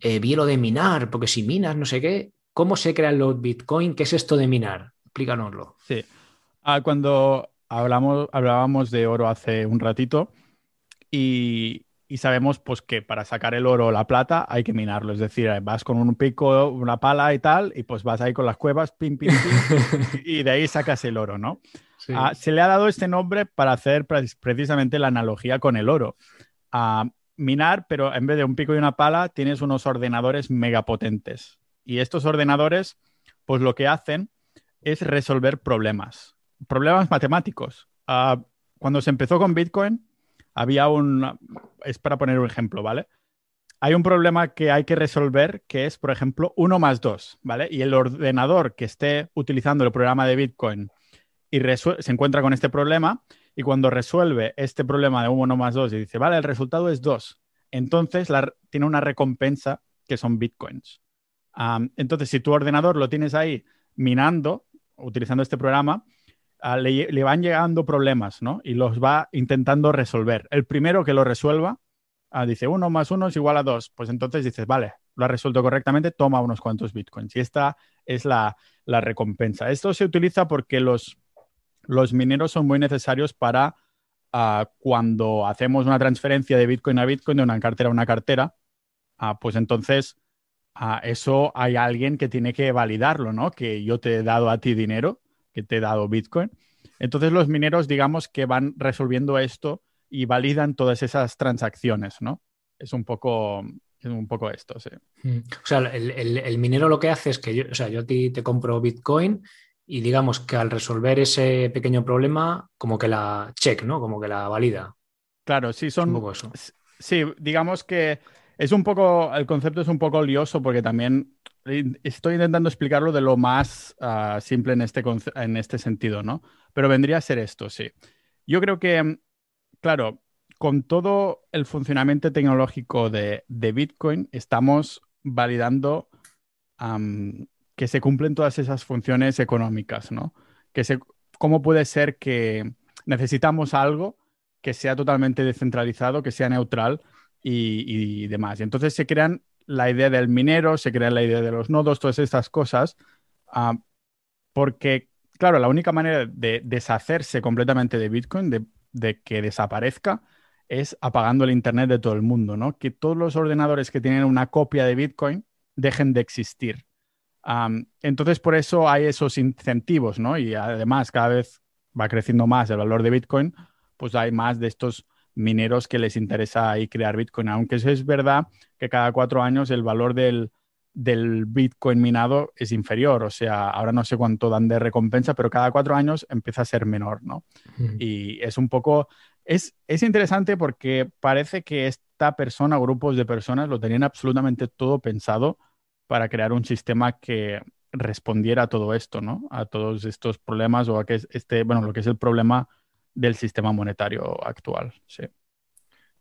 eh, vi lo de minar, porque si minas, no sé qué, ¿cómo se crean los Bitcoin? ¿Qué es esto de minar? Explícanoslo. Sí. Ah, cuando hablamos, hablábamos de oro hace un ratito y, sabemos pues que para sacar el oro o la plata hay que minarlo, es decir, vas con un pico, una pala y tal, y pues vas ahí con las cuevas, pim, pim, pim, y de ahí sacas el oro, ¿no? Ah, se le ha dado este nombre para hacer precisamente la analogía con el oro. a minar, pero en vez de un pico y una pala, tienes unos ordenadores megapotentes. Y estos ordenadores, pues lo que hacen es resolver problemas problemas matemáticos. Ah, cuando se empezó con Bitcoin, había un... Es para poner un ejemplo, ¿vale? Hay un problema que hay que resolver que es, por ejemplo, 1 más 2, ¿vale? Y el ordenador que esté utilizando el programa de Bitcoin y se encuentra con este problema y cuando resuelve este problema de 1 más 2 y dice, vale, el resultado es 2, entonces tiene una recompensa que son Bitcoins. Ah, entonces, si tu ordenador lo tienes ahí minando, utilizando este programa, le, van llegando problemas, ¿no? Y los va intentando resolver. El primero que lo resuelva ah, dice 1 más 1 es igual a 2. Pues entonces dices, vale, lo ha resuelto correctamente, toma unos cuantos bitcoins. Y esta es la, recompensa. Esto se utiliza porque los, mineros son muy necesarios para ah, cuando hacemos una transferencia de bitcoin a bitcoin, de una cartera a una cartera, ah, pues entonces eso hay alguien que tiene que validarlo, ¿no? Que yo te he dado a ti dinero, que te he dado bitcoin. Entonces los mineros, digamos que van resolviendo esto y validan todas esas transacciones, ¿no? Es un poco, es un poco esto, sí. Mm. O sea, el, minero lo que hace es que yo, o sea, yo a ti te compro Bitcoin y digamos que al resolver ese pequeño problema, como que la check, ¿no? Como que la valida. Claro, sí, son. un poco eso. Sí, digamos que es un poco, el concepto es un poco lioso porque también estoy intentando explicarlo de lo más ah, simple en este, en este sentido, ¿no? Pero vendría a ser esto, sí. Yo creo que, claro, con todo el funcionamiento tecnológico de, Bitcoin, estamos validando que se cumplen todas esas funciones económicas, ¿no? Que se, ¿Cómo puede ser que necesitamos algo que sea totalmente descentralizado, que sea neutral y, demás? Y entonces se crean la idea del minero, se crea la idea de los nodos, todas estas cosas, ah, porque, claro, la única manera de deshacerse completamente de Bitcoin, de que desaparezca, es apagando el Internet de todo el mundo, ¿no? Que todos los ordenadores que tienen una copia de Bitcoin dejen de existir. entonces, por eso hay esos incentivos, ¿no? Y además, cada vez va creciendo más el valor de Bitcoin, pues hay más de estos mineros que les interesa ahí crear Bitcoin. Aunque eso es verdad que cada cuatro años el valor del, del Bitcoin minado es inferior. O sea, ahora no sé cuánto dan de recompensa, pero cada cuatro años empieza a ser menor, ¿no? Y es un poco es, interesante porque parece que esta persona, grupos de personas, lo tenían absolutamente todo pensado para crear un sistema que respondiera a todo esto, ¿no? A todos estos problemas o a que este, bueno, lo que es el problema del sistema monetario actual, sí.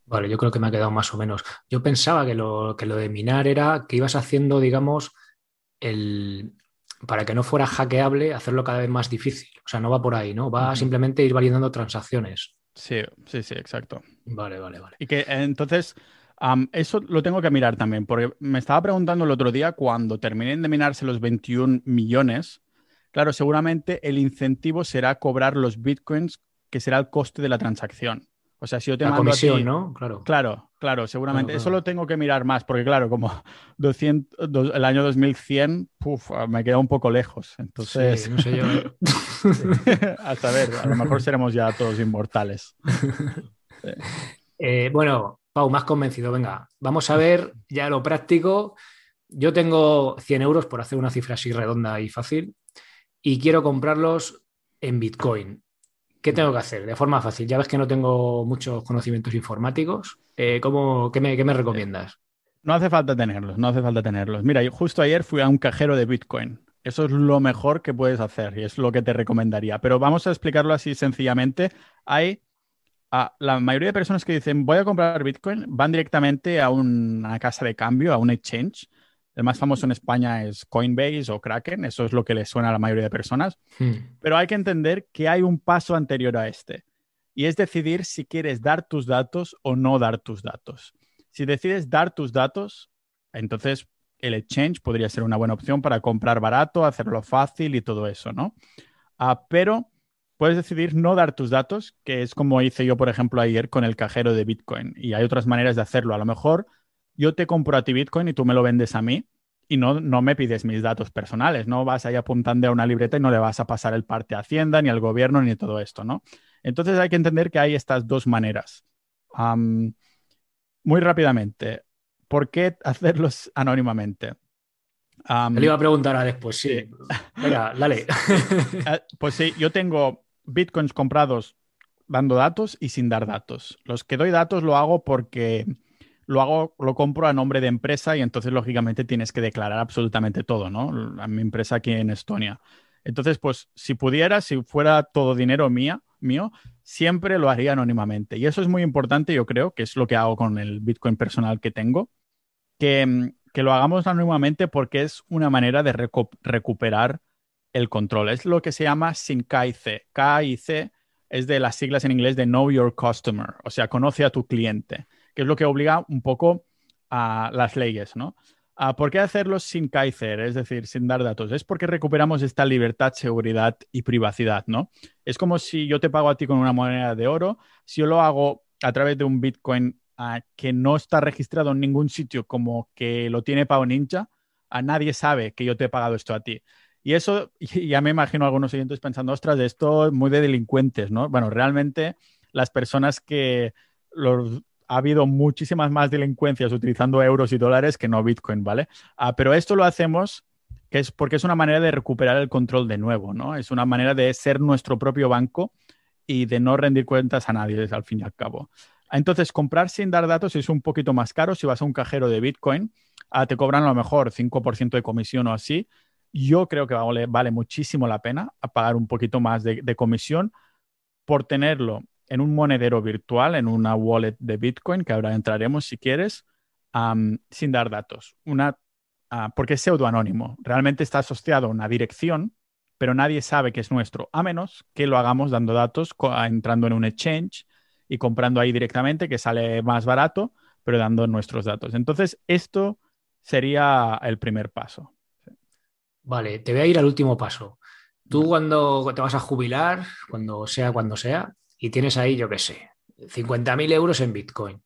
Vale, yo creo que me ha quedado más o menos. Yo pensaba que lo, que lo de minar era que ibas haciendo, digamos, el, para que no fuera hackeable, hacerlo cada vez más difícil. O sea, no va por ahí, ¿no? Va simplemente ir validando transacciones. Sí, sí, sí, exacto. Vale, vale, vale. Y que entonces, eso lo tengo que mirar también, porque me estaba preguntando el otro día, cuando terminen de minarse los 21 millones, claro, seguramente el incentivo será cobrar los bitcoins, que será el coste de la transacción. O sea, si yo te la mando comisión, ¿no? Claro. Claro, claro, seguramente. Eso lo tengo que mirar más, porque claro, como 200, el año 2100, puf, me queda un poco lejos. Entonces, sí, no sé yo. Hasta ver, a lo mejor seremos ya todos inmortales. Eh, bueno, Pau, más convencido. Venga, vamos a ver ya lo práctico. Yo tengo 100 euros por hacer una cifra así redonda y fácil y quiero comprarlos en Bitcoin. ¿Qué tengo que hacer? De forma fácil. Ya ves que no tengo muchos conocimientos informáticos. Eh, qué, me, recomiendas? No hace falta tenerlos, no hace falta tenerlos. Mira, justo ayer fui a un cajero de Bitcoin. Eso es lo mejor que puedes hacer y es lo que te recomendaría. Pero vamos a explicarlo así sencillamente. Hay la mayoría de personas que dicen voy a comprar Bitcoin van directamente a una casa de cambio, a un exchange el más famoso en España es Coinbase o Kraken, eso es lo que le suena a la mayoría de personas. Hmm. Pero hay que entender que hay un paso anterior a este y es decidir si quieres dar tus datos o no dar tus datos. Si decides dar tus datos, entonces el exchange podría ser una buena opción para comprar barato, hacerlo fácil y todo eso, ¿no? Ah, pero puedes decidir no dar tus datos, que es como hice yo, por ejemplo, ayer con el cajero de Bitcoin. Y hay otras maneras de hacerlo. A lo mejor yo te compro a ti Bitcoin y tú me lo vendes a mí y no, no me pides mis datos personales, no vas ahí apuntando a una libreta y no le vas a pasar el parte a Hacienda, ni al gobierno, ni todo esto, ¿no? Entonces hay que entender que hay estas dos maneras. muy rápidamente, ¿por qué hacerlos anónimamente? le iba a preguntar a después, sí. Venga, dale. Eh, pues sí, yo tengo bitcoins comprados dando datos y sin dar datos. Los que doy datos lo hago porque lo hago, lo compro a nombre de empresa y entonces lógicamente tienes que declarar absolutamente todo, ¿no? A mi empresa aquí en Estonia. Entonces, pues si pudiera, si fuera todo dinero mía, mío, siempre lo haría anónimamente. Y eso es muy importante, yo creo, que es lo que hago con el Bitcoin personal que tengo, que, que lo hagamos anónimamente porque es una manera de recuperar el control. Es lo que se llama sin KIC. KIC es de las siglas en inglés de Know Your Customer, o sea, conoce a tu cliente que es lo que obliga un poco a las leyes, ¿no? ¿Por qué hacerlo sin Kaiser, es decir, sin dar datos? Es porque recuperamos esta libertad, seguridad y privacidad, ¿no? Es como si yo te pago a ti con una moneda de oro, si yo lo hago a través de un Bitcoin ah, que no está registrado en ningún sitio como que lo tiene Pau Ninja, a nadie sabe que yo te he pagado esto a ti. Y eso, ya me imagino algunos oyentes pensando, ostras, esto es muy de delincuentes, ¿no? Bueno, realmente las personas que los, ha habido muchísimas más delincuencias utilizando euros y dólares que no Bitcoin, ¿vale? Ah, pero esto lo hacemos que es porque es una manera de recuperar el control de nuevo, ¿no? Es una manera de ser nuestro propio banco y de no rendir cuentas a nadie al fin y al cabo. Entonces, comprar sin dar datos es un poquito más caro. Si vas a un cajero de Bitcoin, ah, te cobran a lo mejor 5% de comisión o así. Yo creo que vale, muchísimo la pena pagar un poquito más de comisión por tenerlo en un monedero virtual, en una wallet de Bitcoin, que ahora entraremos si quieres, sin dar datos. Una, uh, porque es pseudoanónimo. Realmente está asociado a una dirección, pero nadie sabe que es nuestro, a menos que lo hagamos dando datos, entrando en un exchange y comprando ahí directamente, que sale más barato, pero dando nuestros datos. Entonces, esto sería el primer paso. Vale, te voy a ir al último paso. Tú cuando te vas a jubilar, cuando sea, cuando sea, y tienes ahí, yo qué sé, 50.000 euros en Bitcoin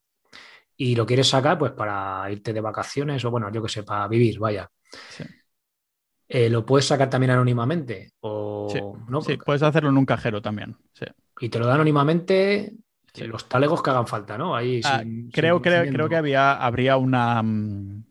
y lo quieres sacar pues para irte de vacaciones o bueno, yo qué sé, para vivir, vaya. Eh, ¿Lo puedes sacar también anónimamente? O, sí, ¿no? sí, puedes hacerlo en un cajero también. Y te lo dan anónimamente los talegos que hagan falta, ¿no? Ahí ah, creo, creo, que había, habría una. Mm,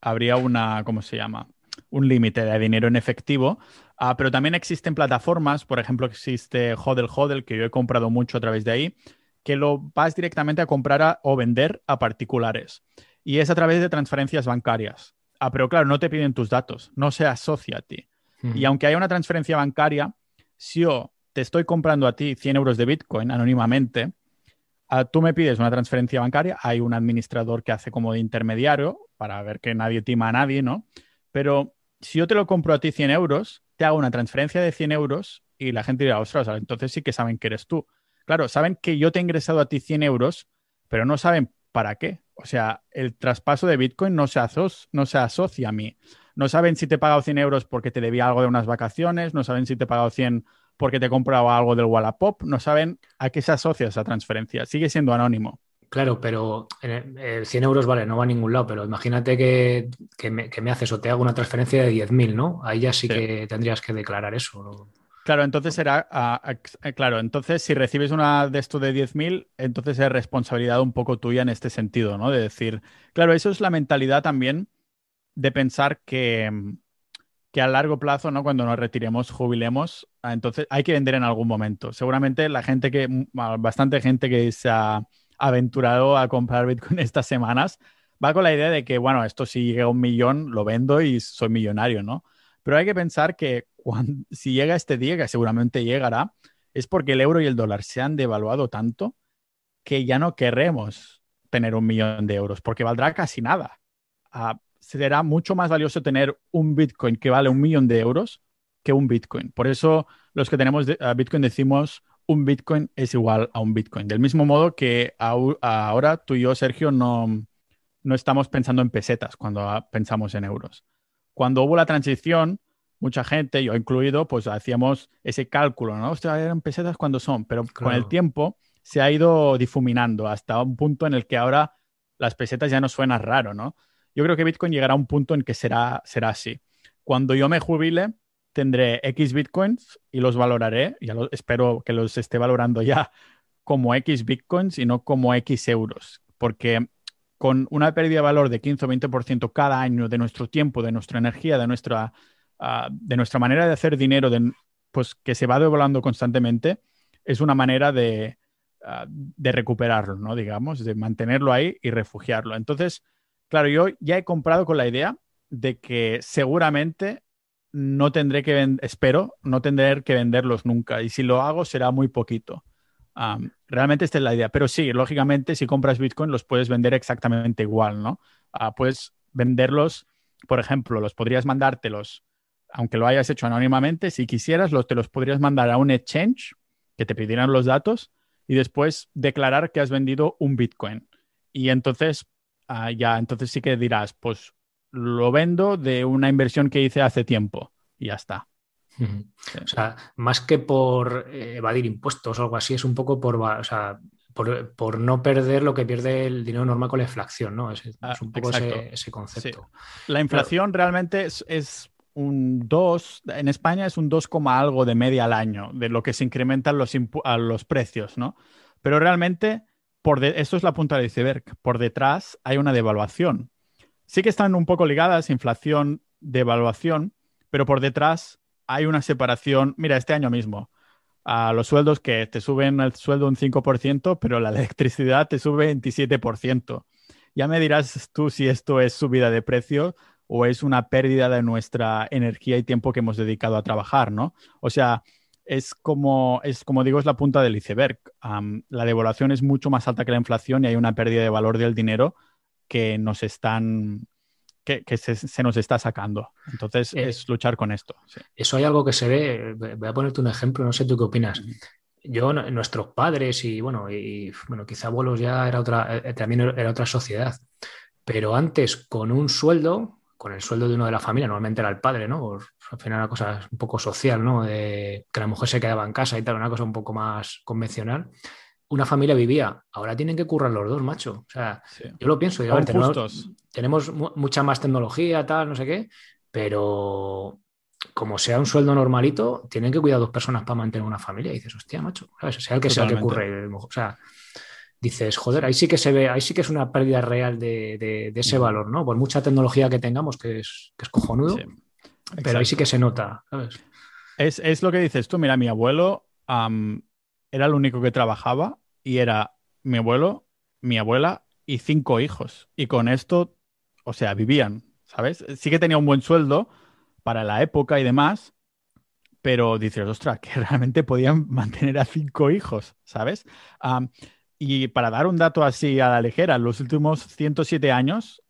habría una. ¿Cómo se llama? Un límite de dinero en efectivo Ah, pero también existen plataformas, por ejemplo, existe Hodel Hodel, que yo he comprado mucho a través de ahí, que lo vas directamente a comprar o vender a particulares. Y es a través de transferencias bancarias. Ah, pero claro, no te piden tus datos, no se asocia a ti. Y aunque haya una transferencia bancaria, si yo te estoy comprando a ti 100 euros de Bitcoin anónimamente, tú me pides una transferencia bancaria, hay un administrador que hace como de intermediario para ver que nadie tima a nadie, ¿no? Pero si yo te lo compro a ti 100 euros, te hago una transferencia de 100 euros y la gente dirá, ostras, entonces sí que saben que eres tú. Claro, saben que yo te he ingresado a ti 100 euros, pero no saben para qué. O sea, el traspaso de Bitcoin no se, no se asocia a mí. No saben si te he pagado 100 euros porque te debía algo de unas vacaciones, no saben si te he pagado 100 porque te he comprado algo del Wallapop, no saben a qué se asocia esa transferencia. Sigue siendo anónimo. Claro, pero el 100 euros vale, no va a ningún lado, pero imagínate que, me, haces o te hago una transferencia de 10.000, ¿no? Ahí ya sí, que tendrías que declarar eso. Claro, entonces será, eh, claro, entonces si recibes una de esto de 10.000, entonces es responsabilidad un poco tuya en este sentido, ¿no? De decir, claro, eso es la mentalidad también de pensar que, que a largo plazo, ¿no? Cuando nos retiremos, jubilemos, ah, entonces hay que vender en algún momento. Seguramente la gente que, bastante gente que se ha aventurado a comprar Bitcoin estas semanas, va con la idea de que, bueno, esto si llega a un millón, lo vendo y soy millonario, ¿no? Pero hay que pensar que cuando, si llega este día, que seguramente llegará, es porque el euro y el dólar se han devaluado tanto que ya no queremos tener un millón de euros, porque valdrá casi nada. Ah, será mucho más valioso tener un Bitcoin que vale un millón de euros que un Bitcoin. Por eso los que tenemos Bitcoin decimos un Bitcoin es igual a un Bitcoin. Del mismo modo que ahora tú y yo, Sergio, no, no estamos pensando en pesetas cuando pensamos en euros. Cuando hubo la transición, mucha gente, yo incluido, pues hacíamos ese cálculo, ¿no? Hostia, eran pesetas cuando son, pero con el tiempo se ha ido difuminando hasta un punto en el que ahora las pesetas ya no suenan raro, ¿no? Yo creo que Bitcoin llegará a un punto en que será, será así. Cuando yo me jubile, tendré X bitcoins y los valoraré, ya espero que los esté valorando ya como X bitcoins y no como X euros, porque con una pérdida de valor de 15 o 20% cada año de nuestro tiempo, de nuestra energía, de nuestra, ah, de nuestra manera de hacer dinero, pues que se va devaluando constantemente, es una manera de, ah, de recuperarlo, ¿no? Digamos, de mantenerlo ahí y refugiarlo. Entonces, claro, yo ya he comprado con la idea de que seguramente no tendré que, espero, no tendré que venderlos nunca. Y si lo hago, será muy poquito. realmente esta es la idea. Pero sí, lógicamente, si compras Bitcoin, los puedes vender exactamente igual, ¿no? Ah, puedes venderlos, por ejemplo, los podrías mandártelos, aunque lo hayas hecho anónimamente, si quisieras, los, te los podrías mandar a un exchange que te pidieran los datos y después declarar que has vendido un Bitcoin. y entonces, ah, ya, entonces sí que dirás, pues lo vendo de una inversión que hice hace tiempo y ya está. O sea, más que por eh, evadir impuestos o algo así, es un poco por, o sea, por, no perder lo que pierde el dinero normal con la inflación, ¿no? Es, ah, un poco ese, concepto. La inflación realmente es, un 2, en España es un 2, algo de media al año, de lo que se incrementan los, a los precios, ¿no? Pero realmente, por esto es la punta del iceberg, por detrás hay una devaluación. Sí que están un poco ligadas, inflación, devaluación, pero por detrás hay una separación. Mira, este año mismo, a los sueldos que te suben el sueldo un 5%, pero la electricidad te sube 27%. Ya me dirás tú si esto es subida de precio o es una pérdida de nuestra energía y tiempo que hemos dedicado a trabajar, ¿no? O sea, es como, es como digo, es la punta del iceberg. la devaluación es mucho más alta que la inflación y hay una pérdida de valor del dinero que nos están que, se, nos está sacando. Entonces, eh, es luchar con esto. Eso hay algo que se ve, voy a ponerte un ejemplo, no sé tú qué opinas. Yo, nuestros padres y bueno, y bueno, quizá abuelos ya era otra, eh, también era otra sociedad. Pero antes, con un sueldo, con el sueldo de uno de la familia, normalmente era el padre, ¿no? al final una cosa un poco social, ¿no? De que la mujer se quedaba en casa y tal, una cosa un poco más convencional una familia vivía. Ahora tienen que currar los dos, macho. O sea, yo lo pienso. tenemos, mucha más tecnología, tal, no sé qué, pero como sea un sueldo normalito, tienen que cuidar dos personas para mantener una familia. Y dices, hostia, macho, Sea el que sea que ocurre. O sea, dices, joder, ahí sí que se ve, ahí sí que es una pérdida real de, ese valor, ¿no? Por mucha tecnología que tengamos, que es, que es cojonudo, pero ahí sí que se nota, ¿sabes? Es, lo que dices tú, mira, mi abuelo era el único que trabajaba y era mi abuelo, mi abuela y cinco hijos. Y con esto, o sea, vivían, ¿sabes? Sí que tenía un buen sueldo para la época y demás, pero dices, ostras, que realmente podían mantener a cinco hijos, ¿sabes? y para dar un dato así a la ligera, los últimos 107 años,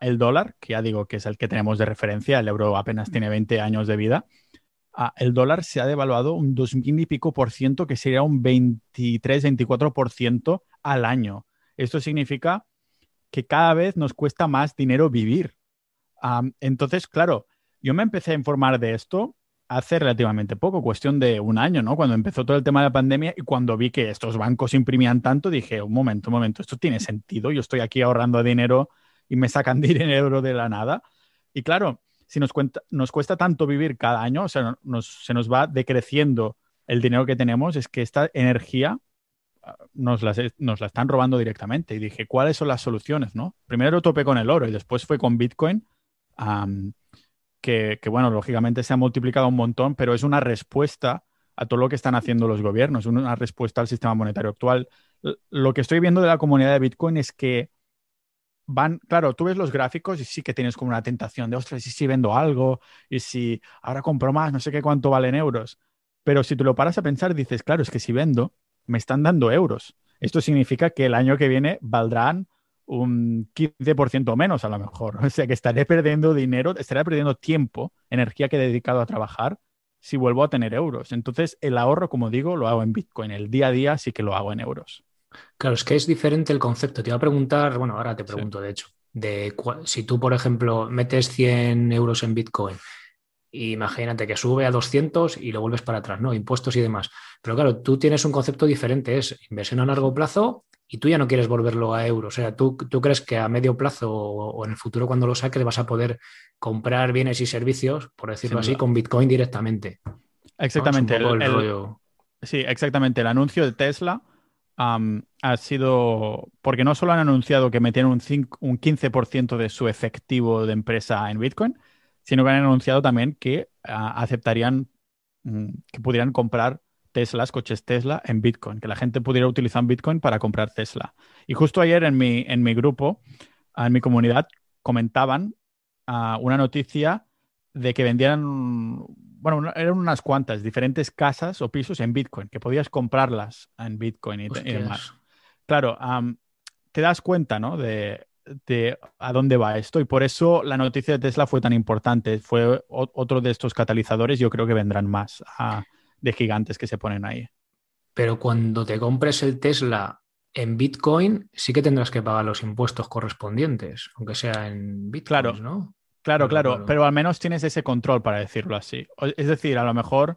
el dólar, que ya digo que es el que tenemos de referencia, el euro apenas tiene 20 años de vida, el dólar se ha devaluado un 2.000 y pico por ciento, que sería un 23-24 por ciento al año. Esto significa que cada vez nos cuesta más dinero vivir. entonces, claro, yo me empecé a informar de esto hace relativamente poco, cuestión de un año, ¿no? Cuando empezó todo el tema de la pandemia y cuando vi que estos bancos imprimían tanto, dije, un momento, un momento, esto tiene sentido, yo estoy aquí ahorrando dinero y me sacan dinero de la nada. Y claro, si nos, nos cuesta tanto vivir cada año, o sea, se nos va decreciendo el dinero que tenemos, es que esta energía ah, nos la, nos están robando directamente. Y dije, ¿cuáles son las soluciones? ¿no? Primero topé con el oro y después fue con Bitcoin, que, que, bueno, lógicamente se ha multiplicado un montón, pero es una respuesta a todo lo que están haciendo los gobiernos, una respuesta al sistema monetario actual. Lo que estoy viendo de la comunidad de Bitcoin es que van, claro, tú ves los gráficos y sí que tienes como una tentación de, ostras, si vendo algo, y si ahora compro más, no sé qué cuánto valen euros. Pero si tú lo paras a pensar, dices, claro, es que si vendo, me están dando euros. Esto significa que el año que viene valdrán un 15% menos a lo mejor. O sea que estaré perdiendo dinero, estaré perdiendo tiempo, energía que he dedicado a trabajar si vuelvo a tener euros. Entonces, el ahorro, como digo, lo hago en Bitcoin. El día a día sí que lo hago en euros. Claro, es que es diferente el concepto. Te iba a preguntar, bueno, ahora te pregunto, de hecho, de si tú, por ejemplo, metes 100 euros en Bitcoin, imagínate que sube a 200 y lo vuelves para atrás, ¿no? Impuestos y demás. Pero claro, tú tienes un concepto diferente, es inversión a largo plazo y tú ya no quieres volverlo a euros. O sea, tú, tú crees que a medio plazo o, en el futuro cuando lo saques vas a poder comprar bienes y servicios, por decirlo así, con Bitcoin directamente. Exactamente. Sí, exactamente. El anuncio de Tesla ha sido, porque no solo han anunciado que metían un, un 15% de su efectivo de empresa en Bitcoin, sino que han anunciado también que ah, aceptarían mm, que pudieran comprar Teslas, coches Tesla en Bitcoin, que la gente pudiera utilizar Bitcoin para comprar Tesla. Y justo ayer en mi, en mi grupo, en mi comunidad, comentaban ah, una noticia de que vendían bueno, eran unas cuantas diferentes casas o pisos en Bitcoin, que podías comprarlas en Bitcoin y, demás. Claro, te das cuenta, ¿no? De, a dónde va esto y por eso la noticia de Tesla fue tan importante. Fue otro de estos catalizadores, yo creo que vendrán más de gigantes que se ponen ahí. Pero cuando te compres el Tesla, en Bitcoin sí que tendrás que pagar los impuestos correspondientes, aunque sea en Bitcoin, Claro. ¿no? Claro, Claro, pero al menos tienes ese control para decirlo así. Es decir, a lo mejor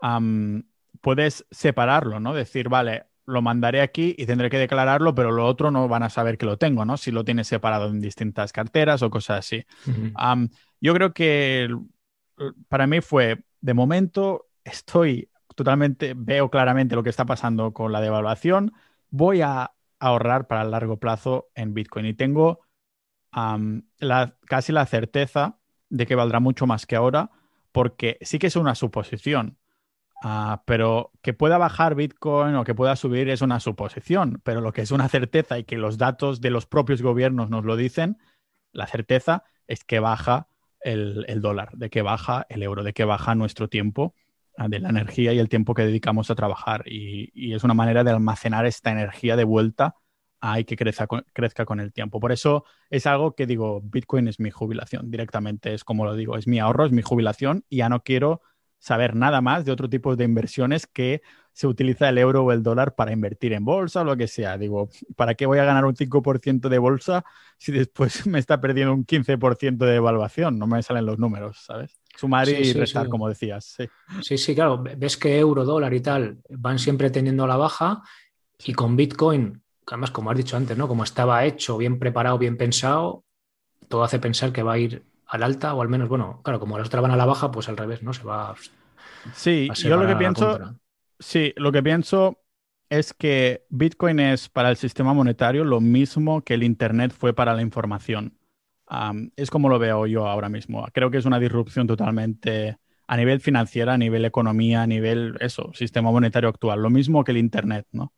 am, puedes separarlo, ¿no? Decir, vale, lo mandaré aquí y tendré que declararlo, pero lo otro no van a saber que lo tengo, ¿no? Si lo tienes separado en distintas carteras o cosas así. Yo creo que para mí fue, de momento, estoy totalmente, veo claramente lo que está pasando con la devaluación, voy a ahorrar para el largo plazo en Bitcoin y tengo casi la certeza de que valdrá mucho más que ahora, porque sí que es una suposición. Ah, pero que pueda bajar Bitcoin o que pueda subir es una suposición, pero lo que es una certeza y que los datos de los propios gobiernos nos lo dicen, la certeza es que baja el, dólar, de que baja el euro, de que baja nuestro tiempo, ah, de la energía y el tiempo que dedicamos a trabajar. Y es una manera de almacenar esta energía de vuelta ah, y que crezca con, crezca con el tiempo. Por eso es algo que digo, Bitcoin es mi jubilación, directamente es como lo digo, es mi ahorro, es mi jubilación y ya no quiero saber nada más de otro tipo de inversiones que se utiliza el euro o el dólar para invertir en bolsa o lo que sea. Digo, ¿para qué voy a ganar un 5% de bolsa si después me está perdiendo un 15% de evaluación? No me salen los números, ¿sabes? Sumar Sí, y sí, restar, sí. como decías. Sí. Sí, sí, claro. Ves que euro, dólar y tal van siempre teniendo la baja y con Bitcoin, además, como has dicho antes, ¿no? Como estaba hecho, bien preparado, bien pensado, todo hace pensar que va a ir al alta o al menos, bueno, claro, como las otras van a la baja, pues al revés, ¿no? Se va Sí, a yo lo que pienso, contra. sí, lo que pienso es que Bitcoin es para el sistema monetario lo mismo que el Internet fue para la información. Am, es como lo veo yo ahora mismo. Creo que es una disrupción totalmente a nivel financiera, a nivel economía, a nivel, eso, sistema monetario actual. Lo mismo que el Internet, ¿no?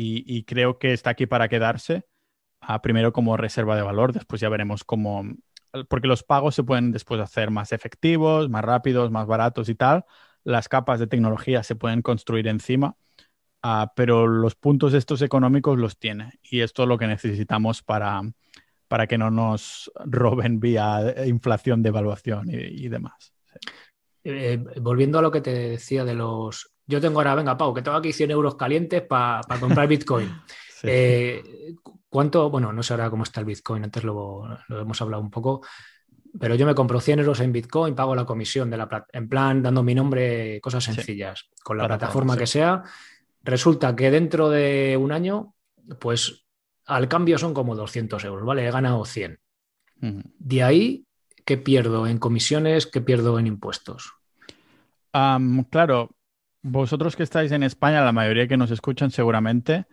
Y, creo que está aquí para quedarse. ah, primero como reserva de valor, después ya veremos cómo... Porque los pagos se pueden después hacer más efectivos, más rápidos, más baratos y tal. Las capas de tecnología se pueden construir encima. Ah, pero los puntos estos económicos los tiene y esto es lo que necesitamos para, para que no nos roben vía inflación, devaluación y, y demás. Eh, volviendo a lo que te decía de los... Yo tengo ahora, venga, Pau, que tengo aquí 100 euros calientes para comprar Bitcoin. Sí. Eh, ¿Cuánto? Bueno, no sé ahora cómo está el Bitcoin, antes lo, lo hemos hablado un poco, pero yo me compro 100 euros en Bitcoin, pago la comisión de la en plan dando mi nombre, cosas Sí. sencillas, con la Para plataforma que sí. sea. Resulta que dentro de un año, pues al cambio son como 200 euros, ¿vale? He ganado 100. Ujú. De ahí, ¿qué pierdo en comisiones? ¿Qué pierdo en impuestos? Claro, vosotros que estáis en España, la mayoría que nos escuchan seguramente,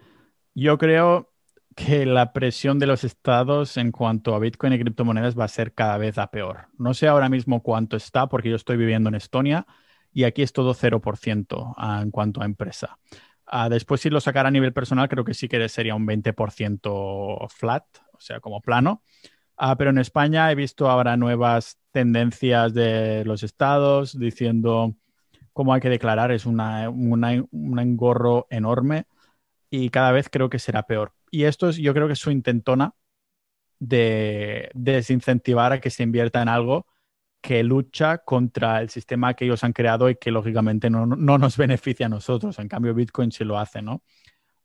yo creo que la presión de los estados en cuanto a Bitcoin y criptomonedas va a ser cada vez a peor. No sé ahora mismo cuánto está, porque yo estoy viviendo en Estonia y aquí es todo 0% ah, en cuanto a empresa. Ah, después, si lo sacara a nivel personal, creo que sí que sería un 20% flat, o sea, como plano. Ah, pero en España he visto ahora nuevas tendencias de los estados diciendo cómo hay que declarar. Es una, un engorro enorme y cada vez creo que será peor. Y esto es, yo creo que es su intentona de desincentivar a que se invierta en algo que lucha contra el sistema que ellos han creado y que lógicamente no, no nos beneficia a nosotros. En cambio, Bitcoin sí lo hace, ¿no?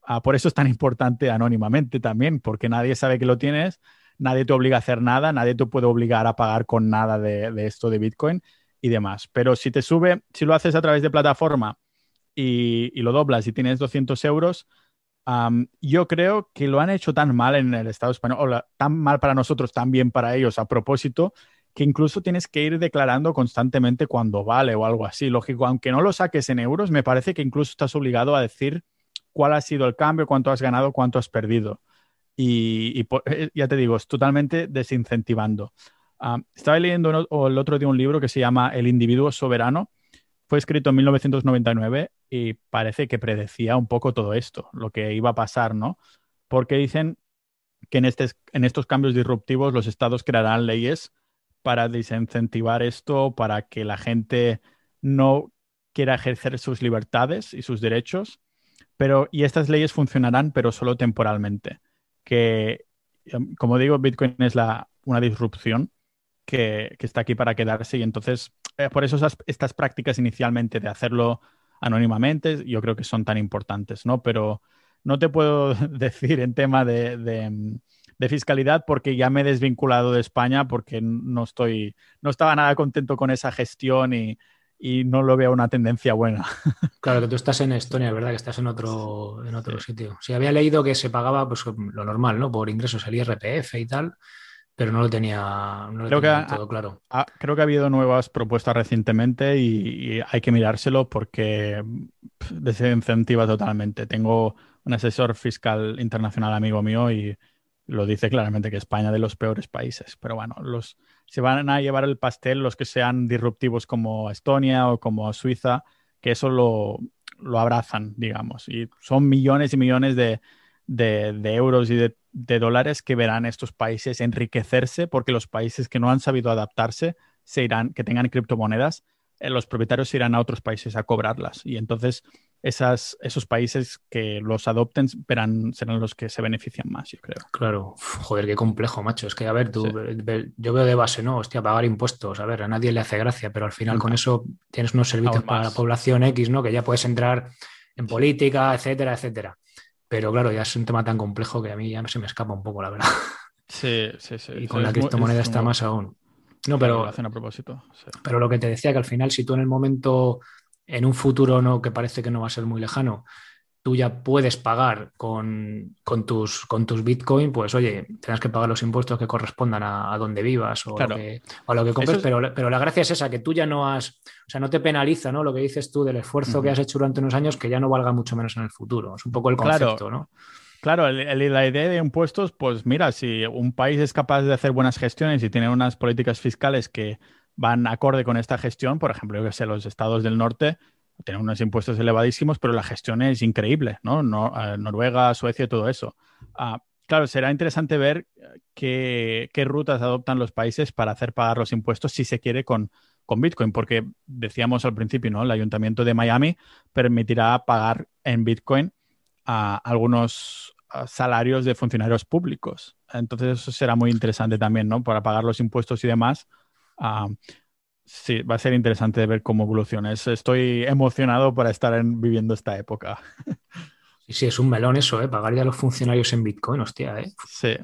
Ah, por eso es tan importante anónimamente también, porque nadie sabe que lo tienes, nadie te obliga a hacer nada, nadie te puede obligar a pagar con nada de esto de Bitcoin y demás. Pero si te sube, si lo haces a través de plataforma y, y lo doblas y tienes 200 euros, yo creo que lo han hecho tan mal en el Estado español, o tan mal para nosotros, tan bien para ellos a propósito, que incluso tienes que ir declarando constantemente cuando vale o algo así. Lógico, aunque no lo saques en euros, me parece que incluso estás obligado a decir cuál ha sido el cambio, cuánto has ganado, cuánto has perdido. Y, eh, ya te digo, es totalmente desincentivando. Ah, estaba leyendo el otro día un libro que se llama El individuo soberano. Fue escrito en 1999 y parece que predecía un poco todo esto, lo que iba a pasar, ¿no? Porque dicen que en, este, en estos cambios disruptivos los estados crearán leyes para desincentivar esto, para que la gente no quiera ejercer sus libertades y sus derechos, pero y estas leyes funcionarán, pero solo temporalmente. Que, em, como digo, Bitcoin es una disrupción que, que está aquí para quedarse y entonces eh, por eso esas- estas prácticas inicialmente de hacerlo anónimamente, yo creo que son tan importantes, ¿no? Pero no te puedo decir en tema de, fiscalidad porque ya me he desvinculado de España porque no estoy, no estaba nada contento con esa gestión y, no lo veo una tendencia buena. Claro, que tú estás en Estonia, ¿verdad? Que estás en otro, en otro sitio. Sí, había leído que se pagaba pues, lo normal, ¿no? Por ingresos, el IRPF y tal pero no lo tenía, creo que todo claro. creo que ha habido nuevas propuestas recientemente y, hay que mirárselo porque desincentiva totalmente. Tengo un asesor fiscal internacional amigo mío y lo dice claramente que España es de los peores países. Pero bueno, los, se van a llevar el pastel los que sean disruptivos como Estonia o como Suiza, que eso lo, lo abrazan, digamos. Y son millones y millones de, de, euros y de, dólares que verán estos países enriquecerse porque los países que no han sabido adaptarse se irán, que tengan criptomonedas, eh, los propietarios irán a otros países a cobrarlas. Y entonces esas, esos países que los adopten verán, serán los que se benefician más, yo creo. Claro, joder, qué complejo, macho. Es que, a ver, tú, yo veo de base, ¿no? Hostia, pagar impuestos, a ver, a nadie le hace gracia, pero al final con eso tienes unos servicios para la población X, ¿no? Que ya puedes entrar en política, etcétera, etcétera. Pero claro, ya es un tema tan complejo que a mí ya se me escapa un poco, la verdad. Sí, sí, sí. Y con la criptomoneda está más aún. No, pero. hacen a propósito. Pero lo que te decía, que al final, si tú en el momento, en un futuro no, que parece que no va a ser muy lejano, tú ya puedes pagar con, tus, con tus Bitcoin, pues oye, tienes que pagar los impuestos que correspondan a, donde vivas o, lo que, a lo que compres, pero, pero la gracia es esa, que tú ya no has, o sea, no te penaliza, ¿no? Lo que dices tú del esfuerzo que has hecho durante unos años que ya no valga mucho menos en el futuro. Es un poco el concepto, ¿no? Claro, la idea de impuestos, pues mira, si un país es capaz de hacer buenas gestiones y tiene unas políticas fiscales que van acorde con esta gestión, por ejemplo, yo que sé, los estados del norte tienen unos impuestos elevadísimos, pero la gestión es increíble, ¿no? Eh, Noruega, Suecia, todo eso. Ah, claro, será interesante ver qué, rutas adoptan los países para hacer pagar los impuestos si se quiere con, con Bitcoin, porque decíamos al principio, ¿no? El ayuntamiento de Miami permitirá pagar en Bitcoin a algunos salarios de funcionarios públicos. Entonces eso será muy interesante también, ¿no? Para pagar los impuestos y demás. Ah, Sí, va a ser interesante ver cómo evoluciona. Estoy emocionado para estar viviendo esta época. Sí, sí, es un melón eso, ¿eh? Pagar ya a los funcionarios en Bitcoin, hostia, ¿eh? Sí.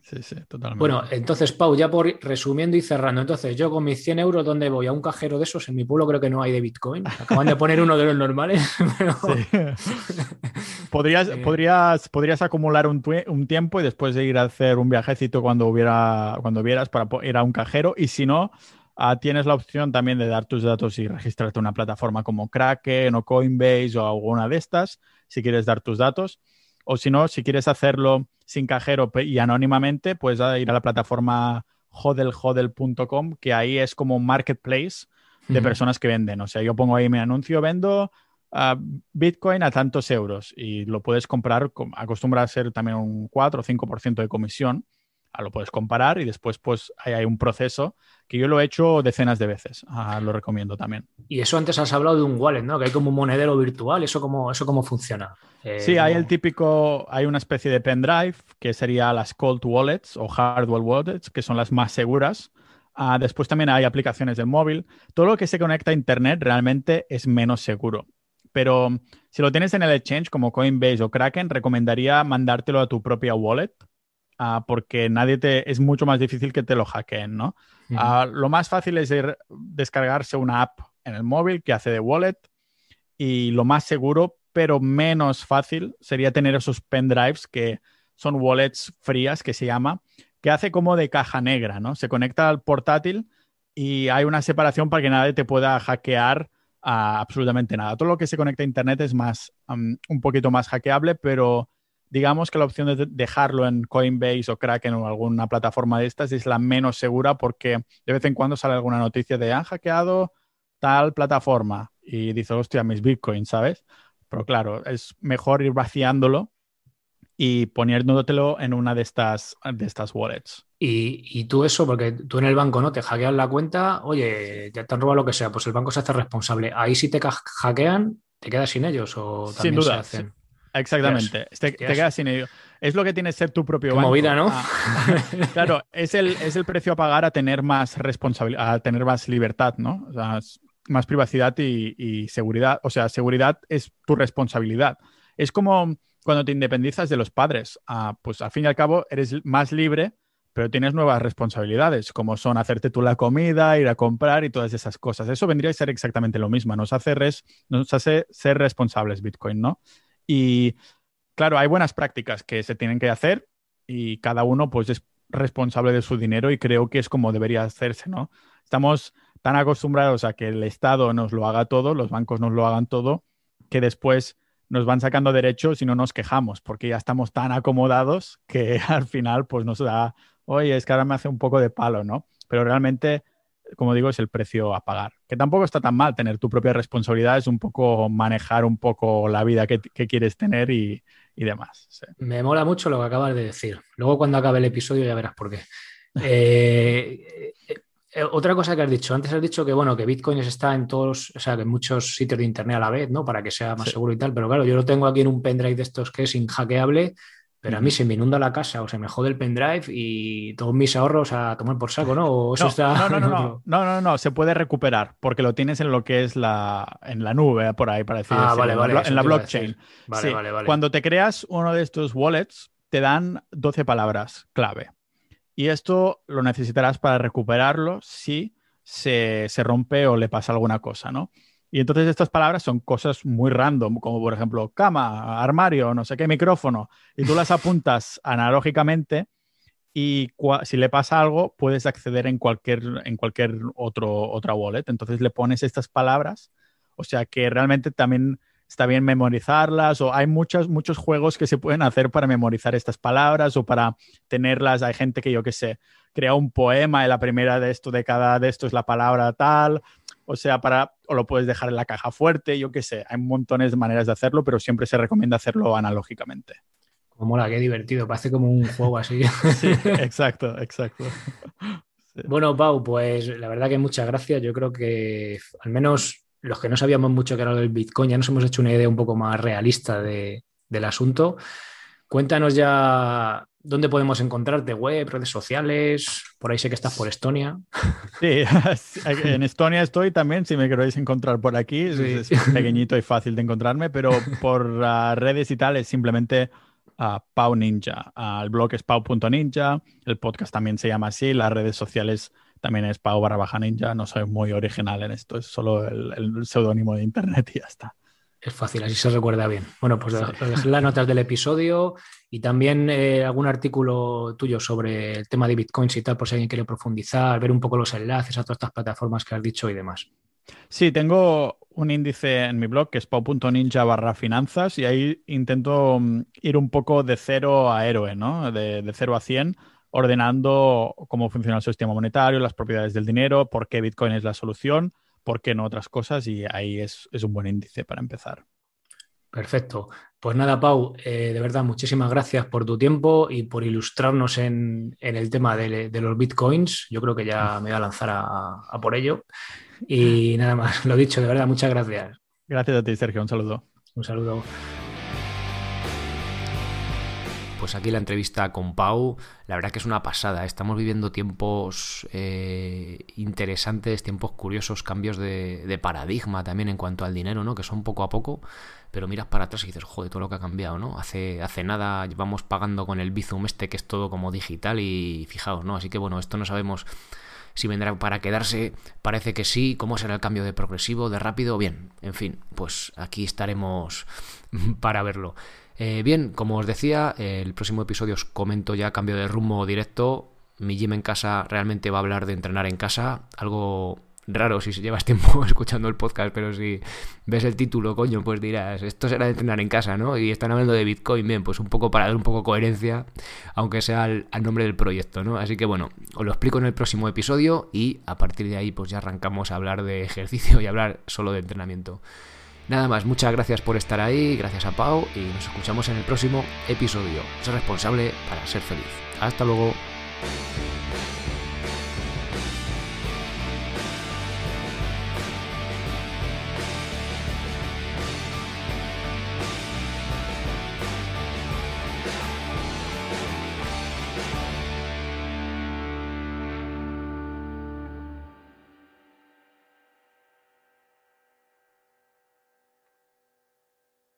Sí, sí, totalmente. Bueno, entonces, Pau, ya por resumiendo y cerrando, entonces yo con mis 100 euros, ¿dónde voy? ¿A un cajero de esos? En mi pueblo creo que no hay de Bitcoin. Acaban de poner uno de los normales. podrías, podrías, podrías acumular un, un, tiempo y después de ir a hacer un viajecito cuando hubiera, cuando vieras para ir a un cajero. Y si no, Ah, tienes la opción también de dar tus datos y registrarte en una plataforma como Kraken o Coinbase o alguna de estas, si quieres dar tus datos. O si no, si quieres hacerlo sin cajero y anónimamente, puedes ir a la plataforma hodelhodel.com, que ahí es como un marketplace de personas que venden. O sea, yo pongo ahí mi anuncio, vendo ah, Bitcoin a tantos euros y lo puedes comprar, acostumbra a ser también un 4 o 5% de comisión lo puedes comparar y después pues hay, un proceso que yo lo he hecho decenas de veces, ah, lo recomiendo también. Y eso antes has hablado de un wallet, ¿no? Que hay como un monedero virtual, ¿eso cómo, eso cómo funciona? Eh, sí, hay el típico, hay una especie de pendrive que sería las cold wallets o hardware wallets, que son las más seguras. Ah, después también hay aplicaciones del móvil. Todo lo que se conecta a Internet realmente es menos seguro. Pero si lo tienes en el exchange como Coinbase o Kraken, recomendaría mandártelo a tu propia wallet Ah, porque nadie te es mucho más difícil que te lo hackeen, ¿no? Ah, lo más fácil es descargarse una app en el móvil que hace de wallet y lo más seguro, pero menos fácil, sería tener esos pendrives que son wallets frías, que se llama, que hace como de caja negra, ¿no? Se conecta al portátil y hay una separación para que nadie te pueda hackear absolutamente nada. Todo lo que se conecta a Internet es más, un poquito más hackeable, pero digamos que la opción de dejarlo en Coinbase o Kraken o alguna plataforma de estas es la menos segura porque de vez en cuando sale alguna noticia de han hackeado tal plataforma y dice, hostia, mis bitcoins, ¿sabes? Pero claro, es mejor ir vaciándolo y poniéndotelo en una de estas, de estas wallets. Y, tú eso, porque tú en el banco no te hackean la cuenta, oye, ya te han robado lo que sea, pues el banco se hace responsable. Ahí si te hackean, te quedas sin ellos o también sin duda, se hacen. Exactamente. Te, quedas sin ello. Es lo que tiene ser tu propio Como vida, ¿no? Ah, claro, es el, es el precio a pagar a tener más responsabilidad, a tener más libertad, ¿no? O sea, más privacidad y, seguridad. O sea, seguridad es tu responsabilidad. Es como cuando te independizas de los padres. Ah, pues al fin y al cabo eres más libre, pero tienes nuevas responsabilidades, como son hacerte tú la comida, ir a comprar y todas esas cosas. Eso vendría a ser exactamente lo mismo. Nos hace, nos hace ser responsables Bitcoin, ¿no? Y claro, hay buenas prácticas que se tienen que hacer y cada uno pues es responsable de su dinero y creo que es como debería hacerse, ¿no? Estamos tan acostumbrados a que el Estado nos lo haga todo, los bancos nos lo hagan todo, que después nos van sacando derechos y no nos quejamos, porque ya estamos tan acomodados que al final pues nos da, oye, es que ahora me hace un poco de palo, ¿no? Pero realmente, como digo, es el precio a pagar. Que tampoco está tan mal tener tu propia responsabilidad, es un poco manejar un poco la vida que, quieres tener y, demás. Me mola mucho lo que acabas de decir. Luego cuando acabe el episodio ya verás por qué. Eh, eh, otra cosa que has dicho, antes has dicho que bueno, que Bitcoin está en todos, o sea, que en muchos sitios de internet a la vez, ¿no? Para que sea más seguro y tal. Pero claro, yo lo tengo aquí en un pendrive de estos que es inhackeable, pero a mí se me inunda la casa o se me jode el pendrive y todos mis ahorros a tomar por saco, ¿no? no, no, no, no, no, no, se puede recuperar porque lo tienes en lo que es la, en la nube, por ahí, para decir ah, vale, vale, en la blockchain. Vale, vale, vale. Cuando te creas uno de estos wallets, te dan 12 palabras clave. Y esto lo necesitarás para recuperarlo si se, rompe o le pasa alguna cosa, ¿no? Y entonces estas palabras son cosas muy random, como por ejemplo cama, armario, no sé qué, micrófono, y tú las apuntas analógicamente y si le pasa algo puedes acceder en cualquier, en cualquier otro, otra wallet. Entonces le pones estas palabras, o sea que realmente también está bien memorizarlas o hay muchos, muchos juegos que se pueden hacer para memorizar estas palabras o para tenerlas. Hay gente que yo qué sé, crea un poema y la primera de esto de cada de esto es la palabra tal. O sea, para, o lo puedes dejar en la caja fuerte, yo qué sé, hay montones de maneras de hacerlo, pero siempre se recomienda hacerlo analógicamente. Como mola, qué divertido, parece como un juego así. sí, exacto, exacto. Bueno, Pau, pues la verdad que muchas gracias. Yo creo que al menos los que no sabíamos mucho que era el Bitcoin, ya nos hemos hecho una idea un poco más realista del asunto. Cuéntanos ya dónde podemos encontrarte, web, redes sociales, por ahí sé que estás por Estonia. Sí, en Estonia estoy también, si me queréis encontrar por aquí, es, pequeñito y fácil de encontrarme, pero por redes y tal es simplemente uh, Pau Ninja. el blog es pau.ninja, el podcast también se llama así, las redes sociales también es Pau barra baja ninja, no soy muy original en esto, es solo el, seudónimo de internet y ya está. Es fácil, así se recuerda bien. Bueno, pues sí. las notas del episodio y también eh, algún artículo tuyo sobre el tema de bitcoins y tal, por si alguien quiere profundizar, ver un poco los enlaces a todas estas plataformas que has dicho y demás. Sí, tengo un índice en mi blog que es pau.ninja barra finanzas y ahí intento mm, ir un poco de cero a héroe, ¿no? De, de cero a cien ordenando cómo funciona el sistema monetario, las propiedades del dinero, por qué Bitcoin es la solución, por qué no otras cosas, y ahí es, un buen índice para empezar. Perfecto. Pues nada, Pau, eh, de verdad, muchísimas gracias por tu tiempo y por ilustrarnos en, el tema de, los bitcoins. Yo creo que ya me voy a lanzar a por ello. Y nada más, lo dicho, de verdad, muchas gracias. Gracias a ti, Sergio. Un saludo. Un saludo pues aquí la entrevista con Pau, la verdad que es una pasada. ¿eh? Estamos viviendo tiempos eh, interesantes, tiempos curiosos, cambios de, paradigma también en cuanto al dinero, ¿no? Que son poco a poco, pero miras para atrás y dices, joder, todo lo que ha cambiado, ¿no? Hace, hace nada vamos pagando con el Bizum este que es todo como digital y fijaos, ¿no? Así que bueno, esto no sabemos si vendrá para quedarse, parece que sí, cómo será el cambio de progresivo, de rápido, bien, en fin, pues aquí estaremos para verlo. Eh, bien, como os decía, el próximo episodio os comento ya cambio de rumbo directo. Mi gym en casa realmente va a hablar de entrenar en casa, algo raro si llevas tiempo escuchando el podcast, pero si ves el título, coño, pues dirás, esto será de entrenar en casa, ¿no? Y están hablando de Bitcoin, bien, pues un poco para dar un poco coherencia, aunque sea al, al, nombre del proyecto, ¿no? Así que bueno, os lo explico en el próximo episodio y a partir de ahí pues ya arrancamos a hablar de ejercicio y hablar solo de entrenamiento. Nada más, muchas gracias por estar ahí, gracias a Pau y nos escuchamos en el próximo episodio. Ser responsable para ser feliz. Hasta luego.